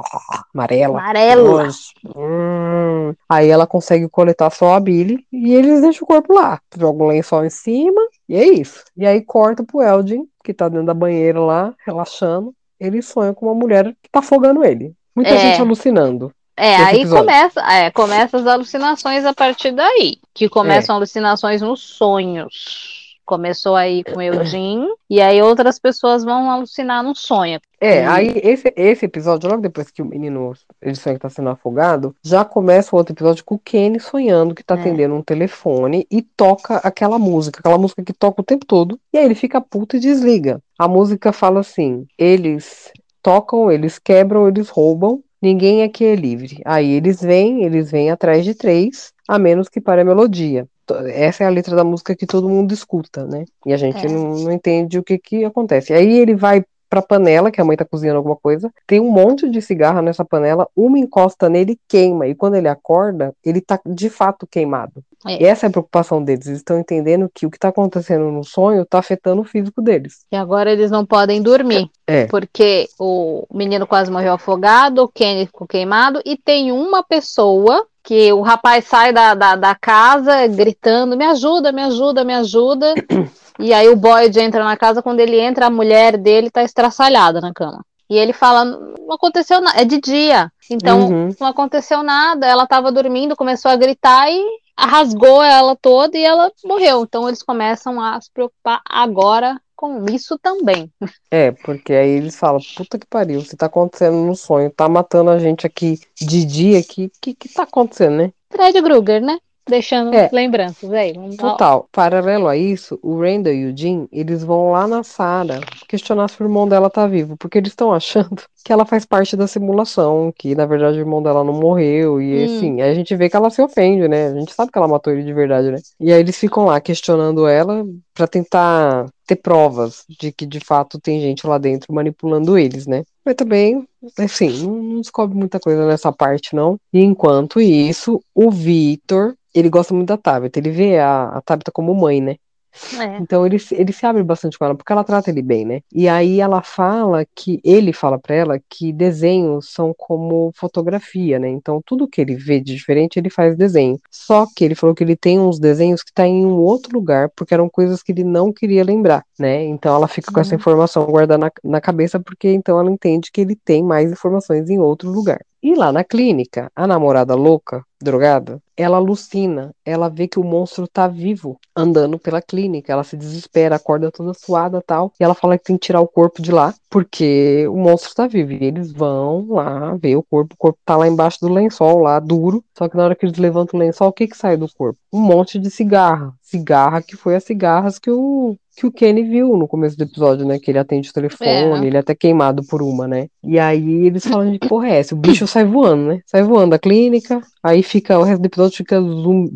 amarela. Amarela. Hum. Aí ela consegue coletar só a bile e eles deixam o corpo lá. Joga um lençol em cima e é isso. E aí corta pro Eldin, que tá dentro da banheira lá, relaxando. Ele sonha com uma mulher que tá afogando ele. Muita É. gente alucinando. É, aí episódio. começa, é, começa as alucinações a partir daí. Que começam alucinações nos sonhos. Começou aí com o Eugene, e aí outras pessoas vão alucinar no sonho. É, aí esse, esse episódio, logo depois que o menino ele sonha que tá sendo afogado, já começa o outro episódio com o Kenny sonhando que tá É. atendendo um telefone e toca aquela música, aquela música que toca o tempo todo, e aí ele fica puto e desliga. A música fala assim: eles tocam, eles quebram, eles roubam, ninguém aqui é livre. Aí eles vêm, eles vêm atrás de três, a menos que pare a melodia. Essa é a letra da música que todo mundo escuta, né? E a gente É. não, não entende o que que acontece. Aí ele vai pra panela, que a mãe tá cozinhando alguma coisa, tem um monte de cigarra nessa panela, uma encosta nele e queima, e quando ele acorda, ele tá de fato queimado. É. E essa é a preocupação deles, eles estão entendendo que o que tá acontecendo no sonho tá afetando o físico deles. E agora eles não podem dormir. É. Porque o menino quase morreu afogado, o Kenny ficou queimado, e tem uma pessoa que o rapaz sai da, da, da casa gritando: me ajuda, me ajuda, me ajuda. E aí o Boyd entra na casa, quando ele entra, a mulher dele tá estraçalhada na cama. E ele fala: não aconteceu nada, é de dia. Então Uhum. não aconteceu nada. Ela tava dormindo, começou a gritar e rasgou ela toda e ela morreu. Então eles começam a se preocupar agora com isso também. É, porque aí eles falam, puta que pariu, se tá acontecendo no sonho, tá matando a gente aqui de dia, que que, que tá acontecendo, né? Fred Krueger, né? Deixando É. lembranças aí. Vamos lá. Total. Paralelo a isso, o Randall e o Jim, eles vão lá na Sarah questionar se o irmão dela tá vivo, porque eles estão achando que ela faz parte da simulação, que na verdade o irmão dela não morreu, e Hum. assim, aí a gente vê que ela se ofende, né? A gente sabe que ela matou ele de verdade, né? E aí eles ficam lá questionando ela pra tentar ter provas de que de fato tem gente lá dentro manipulando eles, né? Mas também, assim, não, não descobre muita coisa nessa parte, não. E enquanto isso, o Victor, ele gosta muito da Tabitha, ele vê a, a Tabitha como mãe, né? É. Então ele, se- ele se abre bastante com ela, porque ela trata ele bem, né? E aí ela fala que, ele fala pra ela que desenhos são como fotografia, né? Então tudo que ele vê de diferente, ele faz desenho. Só que ele falou que ele tem uns desenhos que tá em um outro lugar, porque eram coisas que ele não queria lembrar, né? Então ela fica com essa Uhum. informação guardada na, na cabeça, porque então ela entende que ele tem mais informações em outro lugar. E lá na clínica, a namorada louca, drogada, ela alucina, ela vê que o monstro tá vivo, andando pela clínica, ela se desespera, acorda toda suada tal, e ela fala que tem que tirar o corpo de lá, porque o monstro tá vivo, e eles vão lá ver o corpo, o corpo tá lá embaixo do lençol, lá, duro, só que na hora que eles levantam o lençol, o que que sai do corpo? Um monte de cigarra, cigarra que foi as cigarras que o que o Kenny viu no começo do episódio, né? Que ele atende o telefone, É. ele é até queimado por uma, né? E aí eles falam de porra é essa? O bicho sai voando, né? Sai voando da clínica, aí fica, o resto do episódio fica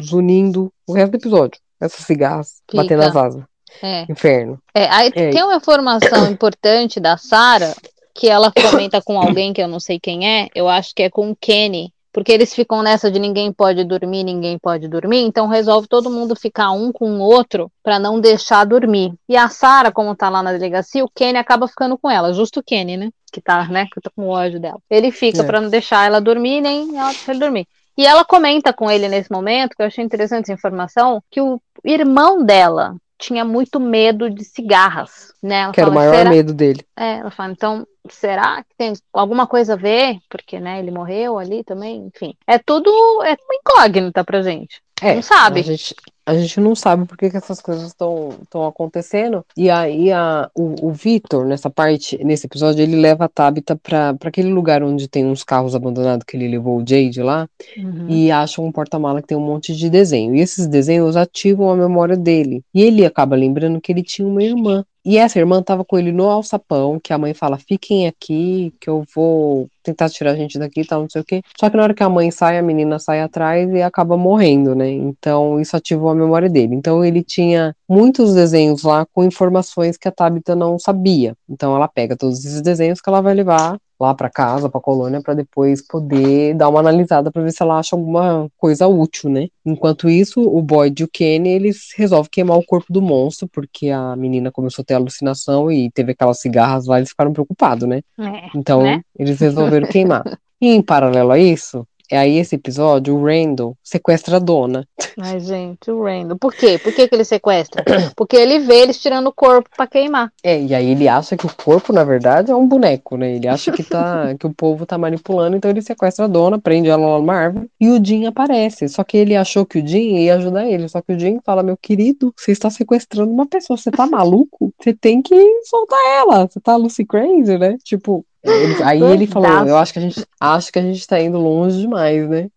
zunindo o resto do episódio. essas cigarras batendo as Fica. asas. É. Inferno. É, aí É. tem uma informação importante da Sarah que ela comenta com alguém que eu não sei quem é, eu acho que é com o Kenny, porque eles ficam nessa de ninguém pode dormir, ninguém pode dormir, então resolve todo mundo ficar um com o outro para não deixar dormir. E a Sarah, como tá lá na delegacia, o Kenny acaba ficando com ela, justo o Kenny, né? Que tá, né, que tá com ódio dela. Ele fica É. para não deixar ela dormir, nem ela deixar ele dormir. E ela comenta com ele nesse momento, que eu achei interessante essa informação, que o irmão dela tinha muito medo de cigarras, né? Ela Que era o fala, maior "Será-" medo dele. É, ela fala, então, será que tem alguma coisa a ver? Porque, né, ele morreu ali também, enfim. É tudo, é uma incógnita pra gente. É, Não sabe. A gente, a gente não sabe por que, que essas coisas estão acontecendo. E aí a, o, o Vitor, nessa parte, nesse episódio, ele leva a Tabitha pra, pra aquele lugar onde tem uns carros abandonados que ele levou o Jade lá Uhum. e acha um porta-mala que tem um monte de desenho. E esses desenhos ativam a memória dele. E ele acaba lembrando que ele tinha uma irmã. E essa irmã tava com ele no alçapão, que a mãe fala: fiquem aqui, que eu vou tentar tirar a gente daqui e tal, não sei o quê. Só que na hora que a mãe sai, a menina sai atrás e acaba morrendo, né? Então isso ativou a memória dele. Então ele tinha muitos desenhos lá com informações que a Tabitha não sabia. Então ela pega todos esses desenhos que ela vai levar lá para casa, para colônia, para depois poder dar uma analisada para ver se ela acha alguma coisa útil, né? Enquanto isso, o Boyd e o Kenny, eles resolvem queimar o corpo do monstro, porque a menina começou a ter alucinação e teve aquelas cigarras lá, eles ficaram preocupados, né? É, Então, né? eles resolveram queimar. E em paralelo a isso, aí esse episódio, o Randall sequestra a dona. Ai, gente, o Randall. Por quê? Por que, que ele sequestra? Porque ele vê eles tirando o corpo pra queimar. É, e aí ele acha que o corpo, na verdade, é um boneco, né? Ele acha que, tá, que o povo tá manipulando, então ele sequestra a dona, prende ela lá numa árvore, e o Jim aparece. Só que ele achou que o Jim ia ajudar ele. Só que o Jim fala, meu querido, você está sequestrando uma pessoa, você tá maluco? Você tem que soltar ela. Você tá Lucy Crazy, né? Tipo, ele- aí ele falou, eu acho que a gente acho que a gente tá indo longe demais, né?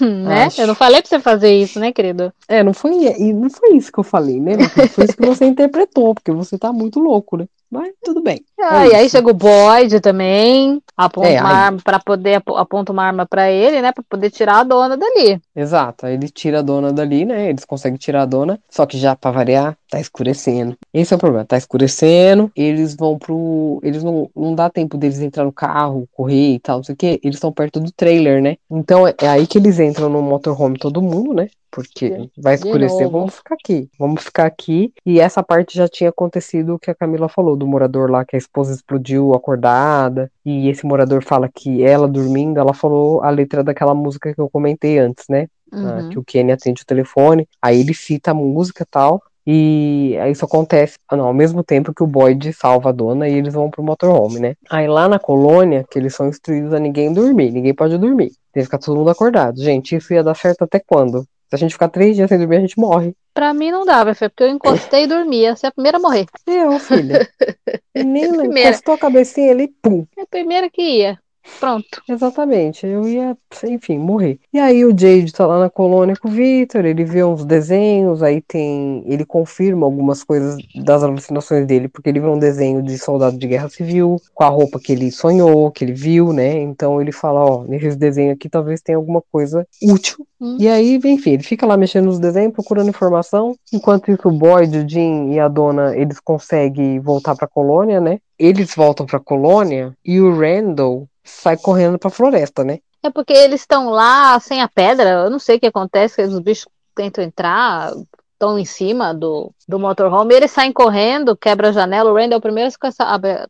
né? Acho. Eu não falei pra você fazer isso, né, querido? É, não foi, e não foi isso que eu falei, né? Foi isso que você interpretou, porque você tá muito louco, né? Mas tudo bem. Ah, É e aí isso. chega o Boyd também, aponta É, uma aí- arma para poder apo- aponta uma arma pra ele, né, Pra poder tirar a dona dali. Exato, aí ele tira a dona dali, né? Eles conseguem tirar a dona, só que já pra variar, tá escurecendo. Esse é o problema, tá escurecendo, eles vão pro. Eles não, não dá tempo deles entrar no carro, correr e tal, não sei o quê. Eles estão perto do trailer, né? Então é, é aí que eles entram no motorhome todo mundo, né? Porque vai escurecer, vamos ficar aqui. Vamos ficar aqui. E essa parte já tinha acontecido o que a Camila falou, do morador lá que a esposa explodiu acordada. E esse morador fala que ela dormindo, ela falou a letra daquela música que eu comentei antes, né? Ah, Uhum. que o Kenny atende o telefone, aí ele cita a música e tal, e aí isso acontece ah, não, ao mesmo tempo que o Boyd salva a dona e eles vão pro motorhome, né? Aí lá na colônia, que eles são instruídos a ninguém dormir, ninguém pode dormir, tem que ficar todo mundo acordado. Gente, isso ia dar certo até quando? Se a gente ficar três dias sem dormir, a gente morre. Pra mim não dava, Fê, porque eu encostei e dormia. Você é a primeira a morrer. Eu, filha. Menina, Primeira. encostou a cabecinha ali, pum. É a primeira que ia. Pronto. Exatamente, eu ia, enfim, morrer. E aí o Jade tá lá na colônia com o Victor, ele vê uns desenhos, aí tem, ele confirma algumas coisas das alucinações dele, porque ele vê um desenho de soldado de guerra civil, com a roupa que ele sonhou, que ele viu, né? Então ele fala, ó, nesses desenhos aqui talvez tenha alguma coisa útil. Hum. E aí, enfim, ele fica lá mexendo nos desenhos, procurando informação. Enquanto isso, o Boyd, o Jim e a dona, eles conseguem voltar pra colônia, né? Eles voltam pra colônia e o Randall sai correndo pra floresta, né? É porque eles estão lá sem a pedra. Eu não sei o que acontece, que os bichos tentam entrar, estão em cima do, do motorhome. Eles saem correndo, quebra a janela. O Randall é o primeiro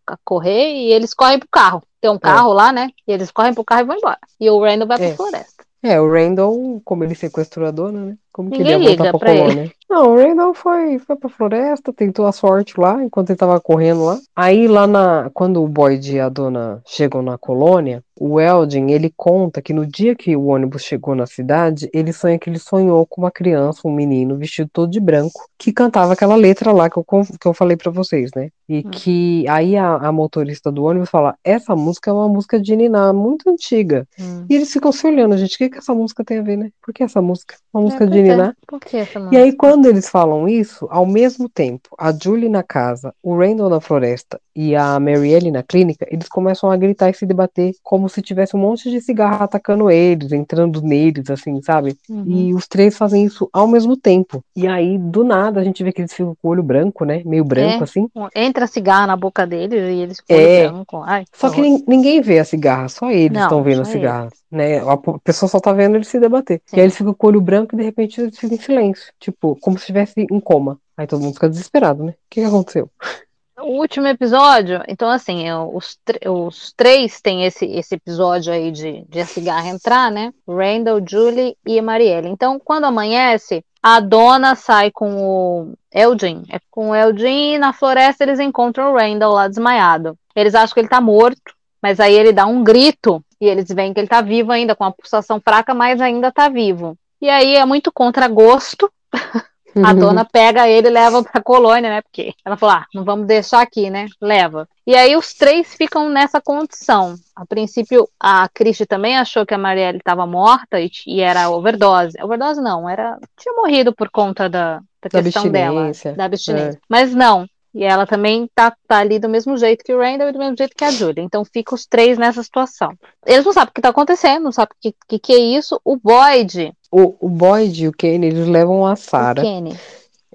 a correr e eles correm pro carro. Tem um carro lá, né? E eles correm pro carro e vão embora. E o Randall vai pra É. floresta. É, o Randall, como ele sequestrou a dona, né? Como que ele Ninguém ia voltar liga pra pra ele. colônia? Não, o Randall foi, foi pra floresta, tentou a sorte lá, enquanto ele tava correndo lá. Aí lá na. Quando o Boyd e a dona chegam na colônia, o Eldin, ele conta que no dia que o ônibus chegou na cidade, ele sonha que ele sonhou com uma criança, um menino, vestido todo de branco, que cantava aquela letra lá que eu, que eu falei pra vocês, né? E Hum. que aí a, a motorista do ônibus fala: essa música é uma música de Niná, muito antiga. Hum. E eles ficam se olhando, gente. O que, que essa música tem a ver, né? Por que essa música? Uma música É, de quê? terminar. Por que essa E aí, quando eles falam isso, ao mesmo tempo, a Julie na casa, o Randall na floresta e a Marielle na clínica, eles começam a gritar e se debater como se tivesse um monte de cigarro atacando eles, entrando neles, assim, sabe? Uhum. E os três fazem isso ao mesmo tempo. E aí, do nada, a gente vê que eles ficam com o olho branco, né? Meio branco, É. assim. Entra cigarro na boca deles e eles ficam É. branco. Ai, Só que ninguém vê a cigarra, só eles estão vendo a cigarra, né? A pessoa só tá vendo eles se debater. Sim. E aí eles ficam com o olho branco e de repente eles ficam em silêncio, tipo, como se estivesse em coma. Aí todo mundo fica desesperado, né? O que que aconteceu? O último episódio, então assim, eu- os, os três têm esse, esse episódio aí de, de a cigarra entrar, né? Randall, Julie e Marielle. Então, quando amanhece, a dona sai com o Eldin. É com o Eldin e na floresta eles encontram o Randall lá desmaiado. Eles acham que ele tá morto, mas aí ele dá um grito e eles veem que ele tá vivo ainda, com a pulsação fraca, mas ainda tá vivo. E aí é muito contra gosto. A dona pega ele e leva pra colônia, né? Porque ela falou: ah, não vamos deixar aqui, né? Leva. E aí os três ficam nessa condição. A princípio, a Cristi também achou que a Marielle estava morta e, e era overdose. Overdose não, era. Tinha morrido por conta da, da Da questão dela, abstinência, da abstinência. Mas não. E ela também tá, tá ali do mesmo jeito que o Randall e do mesmo jeito que a Julie. Então fica os três nessa situação. Eles não sabem o que tá acontecendo, não sabem o que, que, que é isso. O Boyd, O, o Boyd e o Kane, eles levam a o Sarah. Kenny.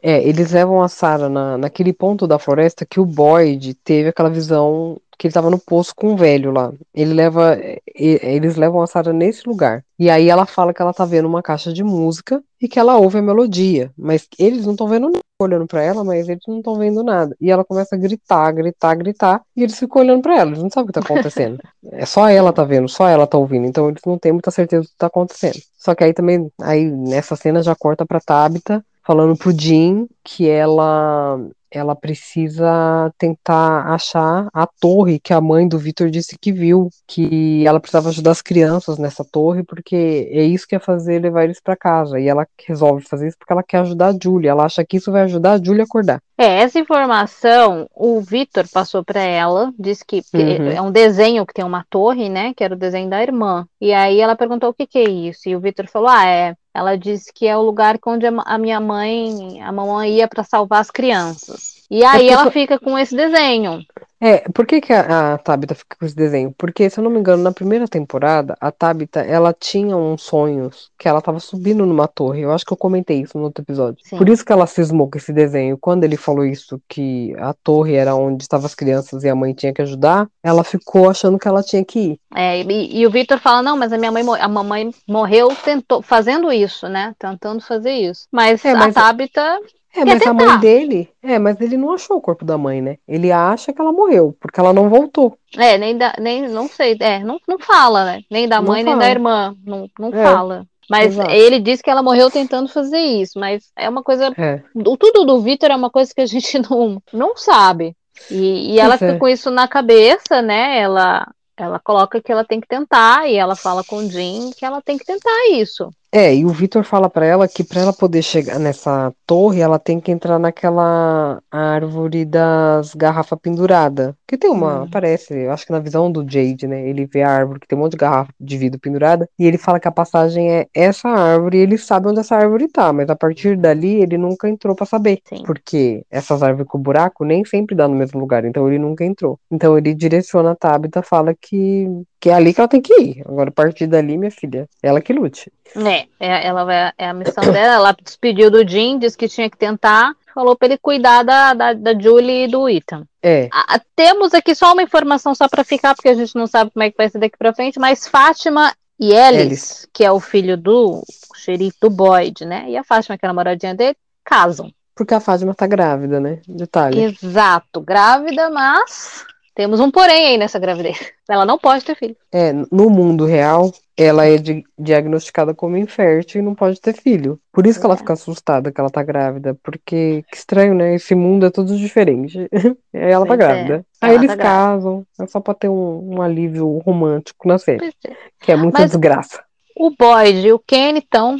É, eles levam a Sarah na, naquele ponto da floresta que o Boyd teve aquela visão que ele tava no poço com o velho lá. Ele leva, eles levam a Sarah nesse lugar. E aí ela fala que ela tá vendo uma caixa de música e que ela ouve a melodia. Mas eles não estão vendo nada, olhando pra ela, mas eles não estão vendo nada. E ela começa a gritar, gritar, gritar. E eles ficam olhando pra ela, eles não sabem o que tá acontecendo. É só ela tá vendo, só ela tá ouvindo. Então eles não têm muita certeza do que tá acontecendo. Só que aí também, aí nessa cena já corta pra Tabitha falando pro Jean que ela ela precisa tentar achar a torre que a mãe do Victor disse que viu, que ela precisava ajudar as crianças nessa torre porque é isso que ia fazer levar eles pra casa. E ela resolve fazer isso porque ela quer ajudar a Julie. Ela acha que isso vai ajudar a Julie a acordar. É, essa informação o Vitor passou para ela, disse que Uhum. é um desenho que tem uma torre, né? Que era o desenho da irmã. E aí ela perguntou o que que é isso. E o Vitor falou: Ah, é. Ela disse que é o lugar onde a minha mãe, a mamãe ia para salvar as crianças. E aí porque ela só- fica com esse desenho. É, por que, que a, a Tabitha fica com esse desenho? Porque, se eu não me engano, na primeira temporada, a Tabitha, ela tinha uns sonhos que ela tava subindo numa torre. Eu acho que eu comentei isso no outro episódio. Sim. Por isso que ela cismou com esse desenho. Quando ele falou isso, que a torre era onde estavam as crianças e a mãe tinha que ajudar, ela ficou achando que ela tinha que ir. É, e, e o Vitor fala: Não, mas a minha mãe, a mamãe morreu tentou, fazendo isso, né? Tentando fazer isso. Mas, É, mas- a Tabitha É, mas a mãe tentar. dele. É, mas ele não achou o corpo da mãe, né? Ele acha que ela morreu, porque ela não voltou. É, nem da, nem, não sei, é, não, não fala, né? Nem da mãe, nem da irmã, não, não É, fala. Mas exato. ele disse que ela morreu tentando fazer isso, mas é uma coisa, É. tudo do Vitor é uma coisa que a gente não, não sabe. E, e ela Pois fica é. com isso na cabeça, né? Ela, ela coloca que ela tem que tentar, e ela fala com o Jim que ela tem que tentar isso. É, e o Vitor fala pra ela que pra ela poder chegar nessa torre, ela tem que entrar naquela árvore das garrafas pendurada. Que tem uma, Hum. parece, eu acho que na visão do Jade, né? Ele vê a árvore que tem um monte de garrafa de vidro pendurada e ele fala que a passagem é essa árvore e ele sabe onde essa árvore tá, mas a partir dali ele nunca entrou pra saber. Sim. Porque essas árvores com buraco nem sempre dá no mesmo lugar, então ele nunca entrou. Então ele direciona a Tabitha, fala que, que é ali que ela tem que ir. Agora, a partir dali, minha filha, ela que lute. É, é, ela vai, é a missão dela. Ela despediu do Jim, disse que tinha que tentar, falou pra ele cuidar da, da, da Julie e do Ethan. É, Ah, temos aqui só uma informação só pra ficar, porque a gente não sabe como é que vai ser daqui pra frente, mas Fátima e Ellis, Ellis. que é o filho do xerife do Boyd, né? E a Fátima, que é a namoradinha dele, casam. porque a Fátima tá grávida, né? Detalhe. Exato, grávida, mas temos um porém aí nessa gravidez. Ela não pode ter filho. É, no mundo real, ela é di- diagnosticada como infértil e não pode ter filho. Por isso que ela É. fica assustada que ela tá grávida, porque que estranho, né? Esse mundo é todo diferente. Aí ela tá Pois é, grávida. Aí ela eles tá grávida. casam, é só pra ter um, um alívio romântico na série, é. que é muita Mas- desgraça. O Boyd e o Kenny estão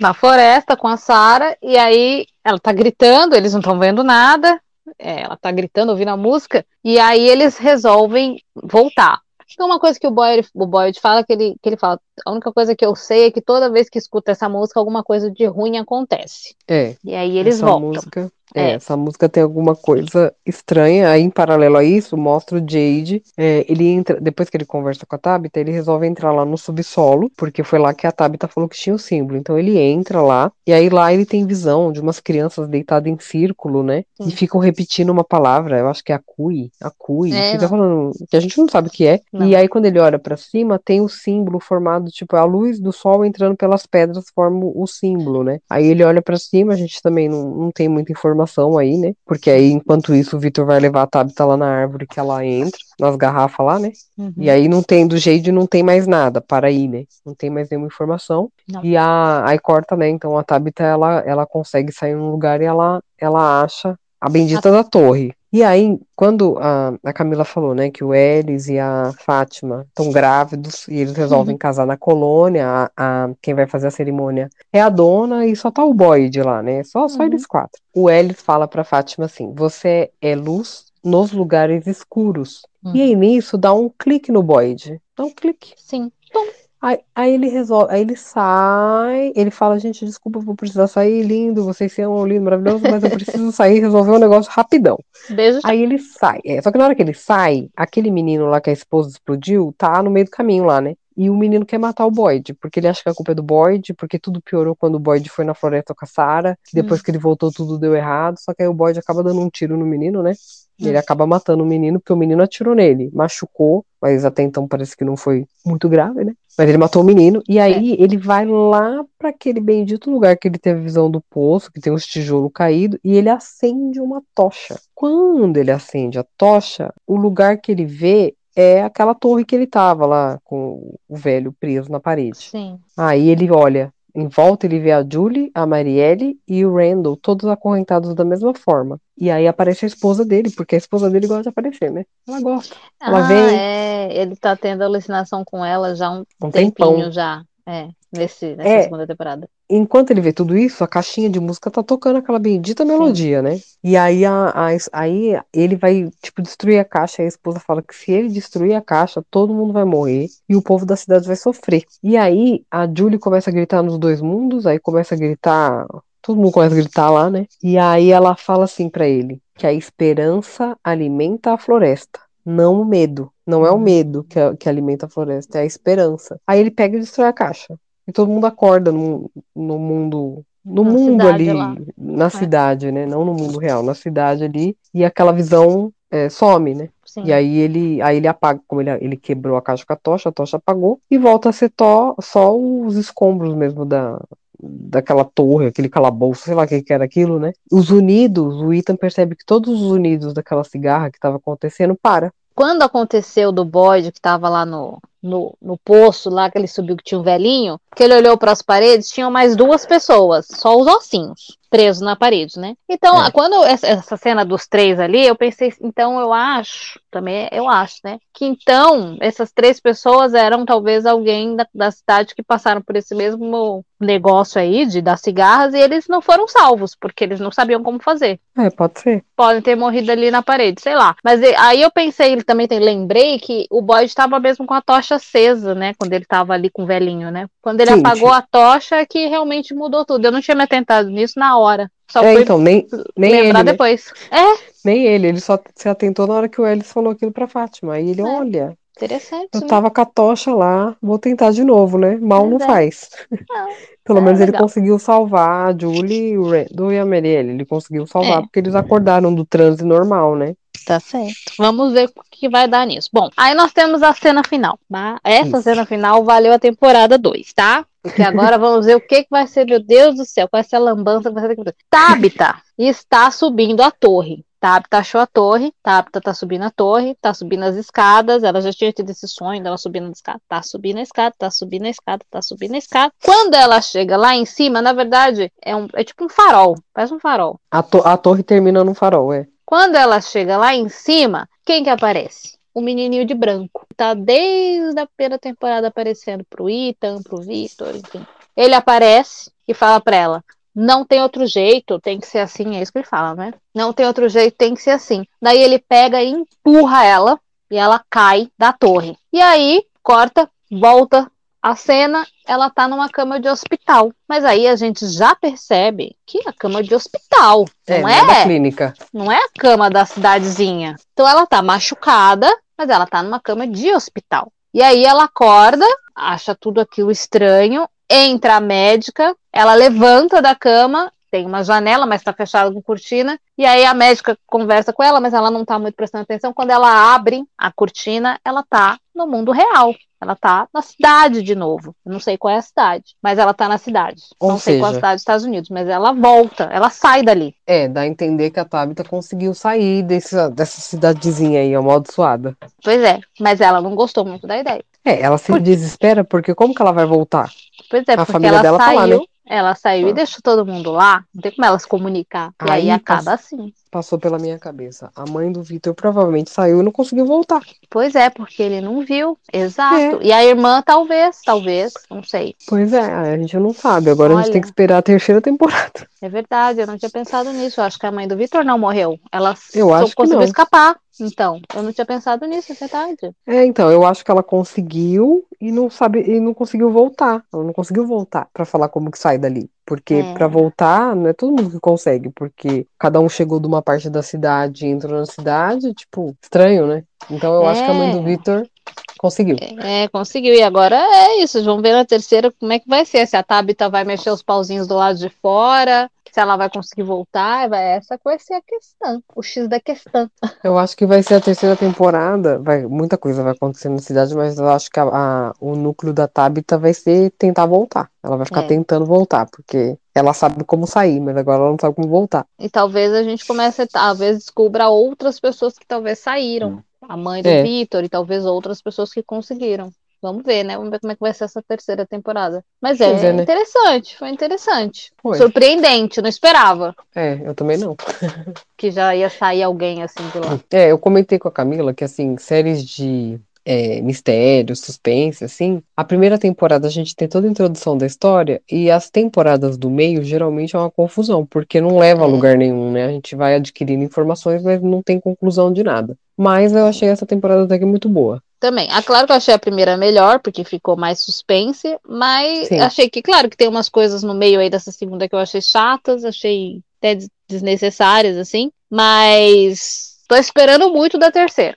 na floresta com a Sarah e aí ela tá gritando, eles não estão vendo nada. É, ela tá gritando, ouvindo a música, e aí eles resolvem voltar. Então, uma coisa que o Boyd, o Boyd fala, que ele, que ele fala, a única coisa que eu sei é que toda vez que escuta essa música, alguma coisa de ruim acontece. É. E aí eles voltam. música, é, É. essa música tem alguma coisa estranha. Aí, em paralelo a isso, mostra o Jade. é, ele entra, depois que ele conversa com a Tabitha, ele resolve entrar lá no subsolo, porque foi lá que a Tabitha falou que tinha o símbolo. Então ele entra lá, e aí lá ele tem visão de umas crianças deitadas em círculo, né? E Sim. ficam repetindo uma palavra, eu acho que é acui, acui. É, Fica não. falando que a gente não sabe o que é. Não. E aí, quando ele olha pra cima, tem o símbolo formado, tipo, a luz do sol entrando pelas pedras forma o símbolo, né? Aí ele olha pra cima, a gente também não, não tem muita informação aí, né? Porque aí, enquanto isso, o Victor vai levar a Tabitha lá na árvore que ela entra, nas garrafas lá, né? Uhum. E aí não tem do Jade, não tem mais nada para aí, né? Não tem mais nenhuma informação. Não. E a, aí corta, né? Então a Tabitha, ela, ela consegue sair num lugar e ela, ela acha a bendita da torre. E aí, quando a, a Camila falou, né, que o Elis e a Fátima estão grávidos e eles resolvem Uhum. casar na colônia, a, a- quem vai fazer a cerimônia é a dona e só tá o Boyd lá, né? Só, só Uhum. eles quatro. O Elis fala pra Fátima assim: você é luz nos lugares escuros. E aí nisso dá um clique no Boyd. Dá um clique. Sim. Aí, aí ele resolve, aí ele sai, ele fala, gente, desculpa, vou precisar sair, lindo, vocês são lindo, maravilhoso, mas eu preciso sair e resolver um negócio rapidão. Beijo. Aí ele sai. É, só que na hora que ele sai, aquele menino lá que a esposa explodiu, tá no meio do caminho lá, né? E o menino quer matar o Boyd, porque ele acha que a culpa é do Boyd, porque tudo piorou quando o Boyd foi na floresta com a Sarah, que depois que ele voltou tudo deu errado, só que aí o Boyd acaba dando um tiro no menino, né? E ele acaba matando o menino, porque o menino atirou nele, machucou, mas até então parece que não foi muito grave, né? Mas ele matou o menino, e aí ele vai lá pra aquele bendito lugar que ele teve visão do poço, que tem uns tijolos caídos, e ele acende uma tocha. Quando ele acende a tocha, o lugar que ele vê é aquela torre que ele tava lá, com o velho preso na parede. Sim. Aí ele olha, em volta ele vê a Julie, a Marielle e o Randall, todos acorrentados da mesma forma. E aí aparece a esposa dele, porque a esposa dele gosta de aparecer, né? Ela gosta. Ela ah, vem- é. Ele tá tendo alucinação com ela já há um, Um tempinho tempão. já. É. Nesse, nessa É. segunda temporada. Enquanto ele vê tudo isso, a caixinha de música tá tocando aquela bendita melodia, né? E aí, a, a- aí ele vai, tipo, destruir a caixa. E a esposa fala que se ele destruir a caixa, todo mundo vai morrer e o povo da cidade vai sofrer. E aí a Julie começa a gritar nos dois mundos, aí começa a gritar. Todo mundo começa a gritar lá, né? E aí ela fala assim pra ele: que a esperança alimenta a floresta, não o medo. Não é o Hum. medo que, que alimenta a floresta, é a esperança. Aí ele pega e destrói a caixa. E todo mundo acorda no, no mundo. No Na mundo ali, lá. na cidade, né? Não no mundo real, na cidade ali. E aquela visão é, some, né? Sim. E aí ele, aí ele apaga, como ele, ele quebrou a caixa com a tocha, a tocha apagou, e volta a ser tó, só os escombros mesmo da, daquela torre, aquele calabouço, sei lá o que, que era aquilo, né? Os unidos, o Ethan percebe que todos os unidos daquela cigarra que estava acontecendo para. Quando aconteceu do Boyd, que tava lá no, no, no poço, lá que ele subiu, que tinha um velhinho, que ele olhou para as paredes, tinham mais duas pessoas, só os ossinhos, presos na parede, né? Então, É. quando essa, cena dos três ali, eu pensei, então eu acho, também eu acho, né? Que então essas três pessoas eram talvez alguém da, da cidade que passaram por esse mesmo negócio aí de das cigarras e eles não foram salvos, porque eles não sabiam como fazer É, pode ser. podem ter morrido ali na parede, sei lá. Mas aí eu pensei, ele também tem, lembrei que o Boyd estava mesmo com a tocha acesa, né? Quando ele estava ali com o velhinho, né? Quando ele Sim, apagou tinha- a tocha é que realmente mudou tudo. Eu não tinha me atentado nisso na hora. Só É, então, nem, nem lembrar ele, né? depois. É, Nem ele, ele só se atentou na hora que o Ellis falou aquilo pra Fátima. Aí ele, É. olha, interessante. eu né? tava com a tocha lá, vou tentar de novo, né? Mal não é. faz. Não. Pelo É, menos ele legal. conseguiu salvar a Julie, o Randall e a Marielle. Ele conseguiu salvar É. porque eles acordaram do transe normal, né? Tá certo. Vamos ver o que vai dar nisso. Bom, aí nós temos a cena final. tá? Essa Isso. cena final valeu a temporada 2, tá? Porque agora vamos ver o que, que vai ser, meu Deus do céu, qual vai ser a lambança que vai ser. Tabita está subindo a torre. Tabita achou a torre, Tabita tá subindo a torre, tá subindo as escadas, ela já tinha tido esse sonho dela subindo a escada, tá subindo a escada, tá subindo a escada, tá subindo a escada. Quando ela chega lá em cima, na verdade, é, um, é tipo um farol, parece um farol. A, to- a torre termina no farol, é. Quando ela chega lá em cima, quem que aparece? O menininho de branco. Tá desde a primeira temporada aparecendo pro Ethan, pro Victor, enfim. Ele aparece e fala pra ela: não tem outro jeito, tem que ser assim, é isso que ele fala, né? Não tem outro jeito, tem que ser assim. Daí ele pega e empurra ela e ela cai da torre. E aí, corta, volta a cena, ela tá numa cama de hospital. Mas aí a gente já percebe que é a cama de hospital, É, não é da é? clínica. Não é a cama da cidadezinha. Então ela tá machucada, mas ela tá numa cama de hospital. E aí ela acorda, acha tudo aquilo estranho, entra a médica, ela levanta da cama, tem uma janela, mas tá fechada com cortina, e aí a médica conversa com ela, mas ela não tá muito prestando atenção. Quando ela abre a cortina, ela tá no mundo real. Ela tá na cidade de novo. Eu não sei qual é a cidade, mas ela tá na cidade. Ou não sei qual é a seja- cidade dos Estados Unidos, mas ela volta, ela sai dali. É, dá a entender que a Tabitha conseguiu sair dessa, dessa cidadezinha aí, amaldiçoada. Pois é, mas ela não gostou muito da ideia. É, ela se Por- desespera porque como que ela vai voltar? Pois é, A família ela dela tá saiu, lá, né? Ela saiu Ah. e deixou todo mundo lá. Não tem como ela se comunicar. E aí, Aí acaba assim. Passou pela minha cabeça. A mãe do Vitor provavelmente saiu e não conseguiu voltar. Pois é, porque ele não viu. É. Exato. E a irmã, talvez, talvez, não sei. Pois é, a gente não sabe. Agora a gente Olha. tem que esperar a terceira temporada. É verdade, eu não tinha pensado nisso. Eu acho que a mãe do Vitor não morreu. Ela Eu acho que conseguiu escapar. Então, eu não tinha pensado nisso, é verdade. É, então, eu acho que ela conseguiu e não sabe e não conseguiu voltar. Ela não conseguiu voltar pra falar como que sai dali. Porque É. pra voltar, não é todo mundo que consegue, porque cada um chegou de uma parte da cidade e entrou na cidade, tipo, estranho, né? Então eu acho que a mãe do É. Vitor conseguiu. É, conseguiu. E agora é isso. Vamos ver na terceira como é que vai ser. Se a Tabitha vai mexer os pauzinhos do lado de fora, se ela vai conseguir voltar. Vai, essa vai ser a questão. O X da questão. Eu acho que vai ser a terceira temporada. Vai, muita coisa vai acontecer na cidade, mas eu acho que a- a- o núcleo da Tabitha vai ser tentar voltar. Ela vai ficar É. tentando voltar, porque ela sabe como sair, mas agora ela não sabe como voltar. E talvez a gente comece, a- talvez descubra outras pessoas que talvez saíram. A mãe do É. Vitor e talvez outras pessoas que conseguiram. Vamos ver, né? Vamos ver como é que vai ser essa terceira temporada. Mas é, é, né? interessante, foi interessante. Foi. Surpreendente, não esperava É, eu também não. que já ia sair alguém assim de lá. É, eu comentei com a Camila que, assim, séries de é, mistério, suspense, assim, a primeira temporada a gente tem toda a introdução da história e as temporadas do meio geralmente é uma confusão, porque não leva a lugar nenhum, né? A gente vai adquirindo informações, mas não tem conclusão de nada. Mas eu achei essa temporada até que muito boa. Também. Ah, claro que eu achei a primeira melhor, porque ficou mais suspense, mas Sim. achei que, claro, que tem umas coisas no meio aí dessa segunda que eu achei chatas, achei até des- desnecessárias, assim, mas tô esperando muito da terceira.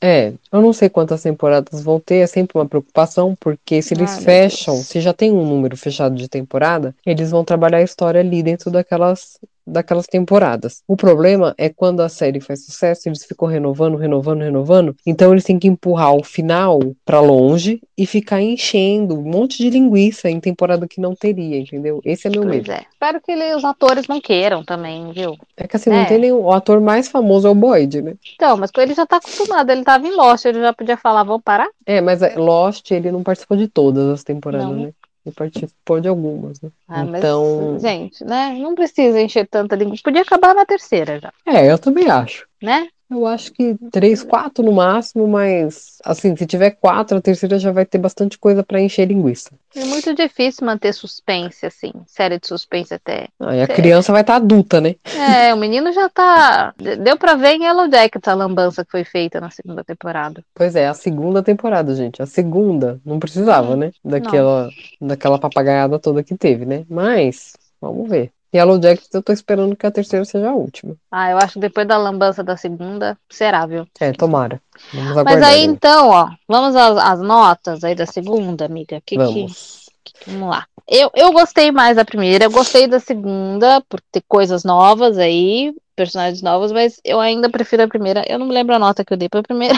É, eu não sei quantas temporadas vão ter, é sempre uma preocupação, porque se eles meu fecham, se já tem um número fechado de temporada, eles vão trabalhar a história ali dentro daquelas, daquelas temporadas. O problema é quando a série faz sucesso, eles ficam renovando, renovando, renovando, então eles têm que empurrar o final pra longe e ficar enchendo um monte de linguiça em temporada que não teria, entendeu? Esse é meu Pois medo. é. Espero que ele- os atores não queiram também, viu? É que assim, É. não tem nenhum. O ator mais famoso é o Boyd, né? Então, mas ele já tá acostumado, ele tava em Lost, ele já podia falar, vamos parar? É, mas é, Lost, ele não participou de todas as temporadas, Não. né? Ele participou de algumas, né? Ah, mas, Então- gente, né? Não precisa encher tanta língua. Podia acabar na terceira já, É, eu também acho. né? Eu acho que três, quatro no máximo, mas assim, se tiver quatro, a terceira já vai ter bastante coisa pra encher linguiça. É muito difícil manter suspense, assim. Série de suspense até. Aí a criança vai estar adulta, né? É, o menino já tá. Deu pra ver em Yellow Jackets a lambança que foi feita na segunda temporada. Pois é, a segunda temporada, gente. A segunda não precisava, Hum, né? Daquela, daquela papagaiada toda que teve, né? Mas, vamos ver. Yellow Jackets, eu tô esperando que a terceira seja a última. Ah, eu acho que depois da lambança da segunda, será, viu? É, tomara. Vamos Mas aí então, ó, vamos às, às notas aí da segunda, amiga. Que, que, Vamos. Vamos lá. Eu, eu gostei mais da primeira, eu gostei da segunda, por ter coisas novas aí, personagens novos, mas eu ainda prefiro a primeira. Eu não me lembro a nota que eu dei pra primeira.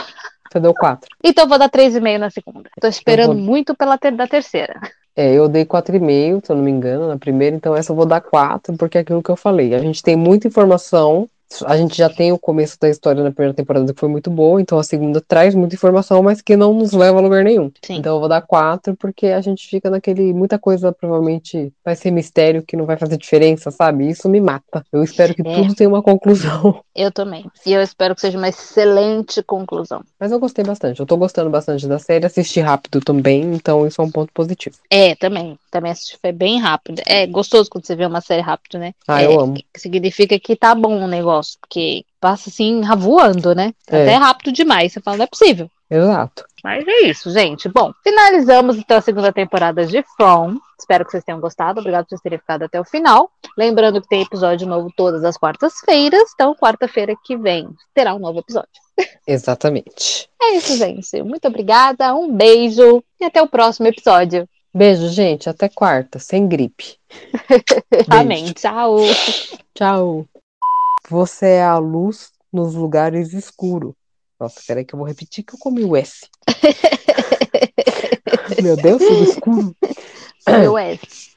Você deu quatro. Então eu vou dar 3,5 na segunda. Tô esperando vou- muito pela ter, da terceira. É, eu dei 4,5, se eu não me engano, na primeira, então essa eu vou dar 4, porque é aquilo que eu falei. A gente tem muita informação, a gente já tem o começo da história na primeira temporada que foi muito boa, então a segunda traz muita informação, mas que não nos leva a lugar nenhum. Sim. Então eu vou dar 4, porque a gente fica naquele. Muita coisa provavelmente vai ser mistério que não vai fazer diferença, sabe? Isso me mata. Eu espero que É. tudo tenha uma conclusão. Eu também. E eu espero que seja uma excelente conclusão. Mas eu gostei bastante. Eu tô gostando bastante da série, assisti rápido também, então isso é um ponto positivo. É, também. Também foi bem rápido. É gostoso quando você vê uma série rápido, né? Ah, É, eu amo. que Significa que tá bom o negócio, porque passa assim, voando, né? É. Até rápido demais. Você fala, não é possível. Exato. Mas é isso, gente. Bom, finalizamos então a segunda temporada de From. Espero que vocês tenham gostado. Obrigado por vocês terem ficado até o final. Lembrando que tem episódio novo todas as quartas-feiras. Então, quarta-feira que vem terá um novo episódio. Exatamente. É isso, gente. Muito obrigada. Um beijo e até o próximo episódio. Beijo, gente. Até quarta, sem gripe. Amém. Tchau. Tchau. Você é a luz nos lugares escuros. Nossa, peraí que eu vou repetir que eu comi o S. Meu Deus, tudo escuro. Meu S.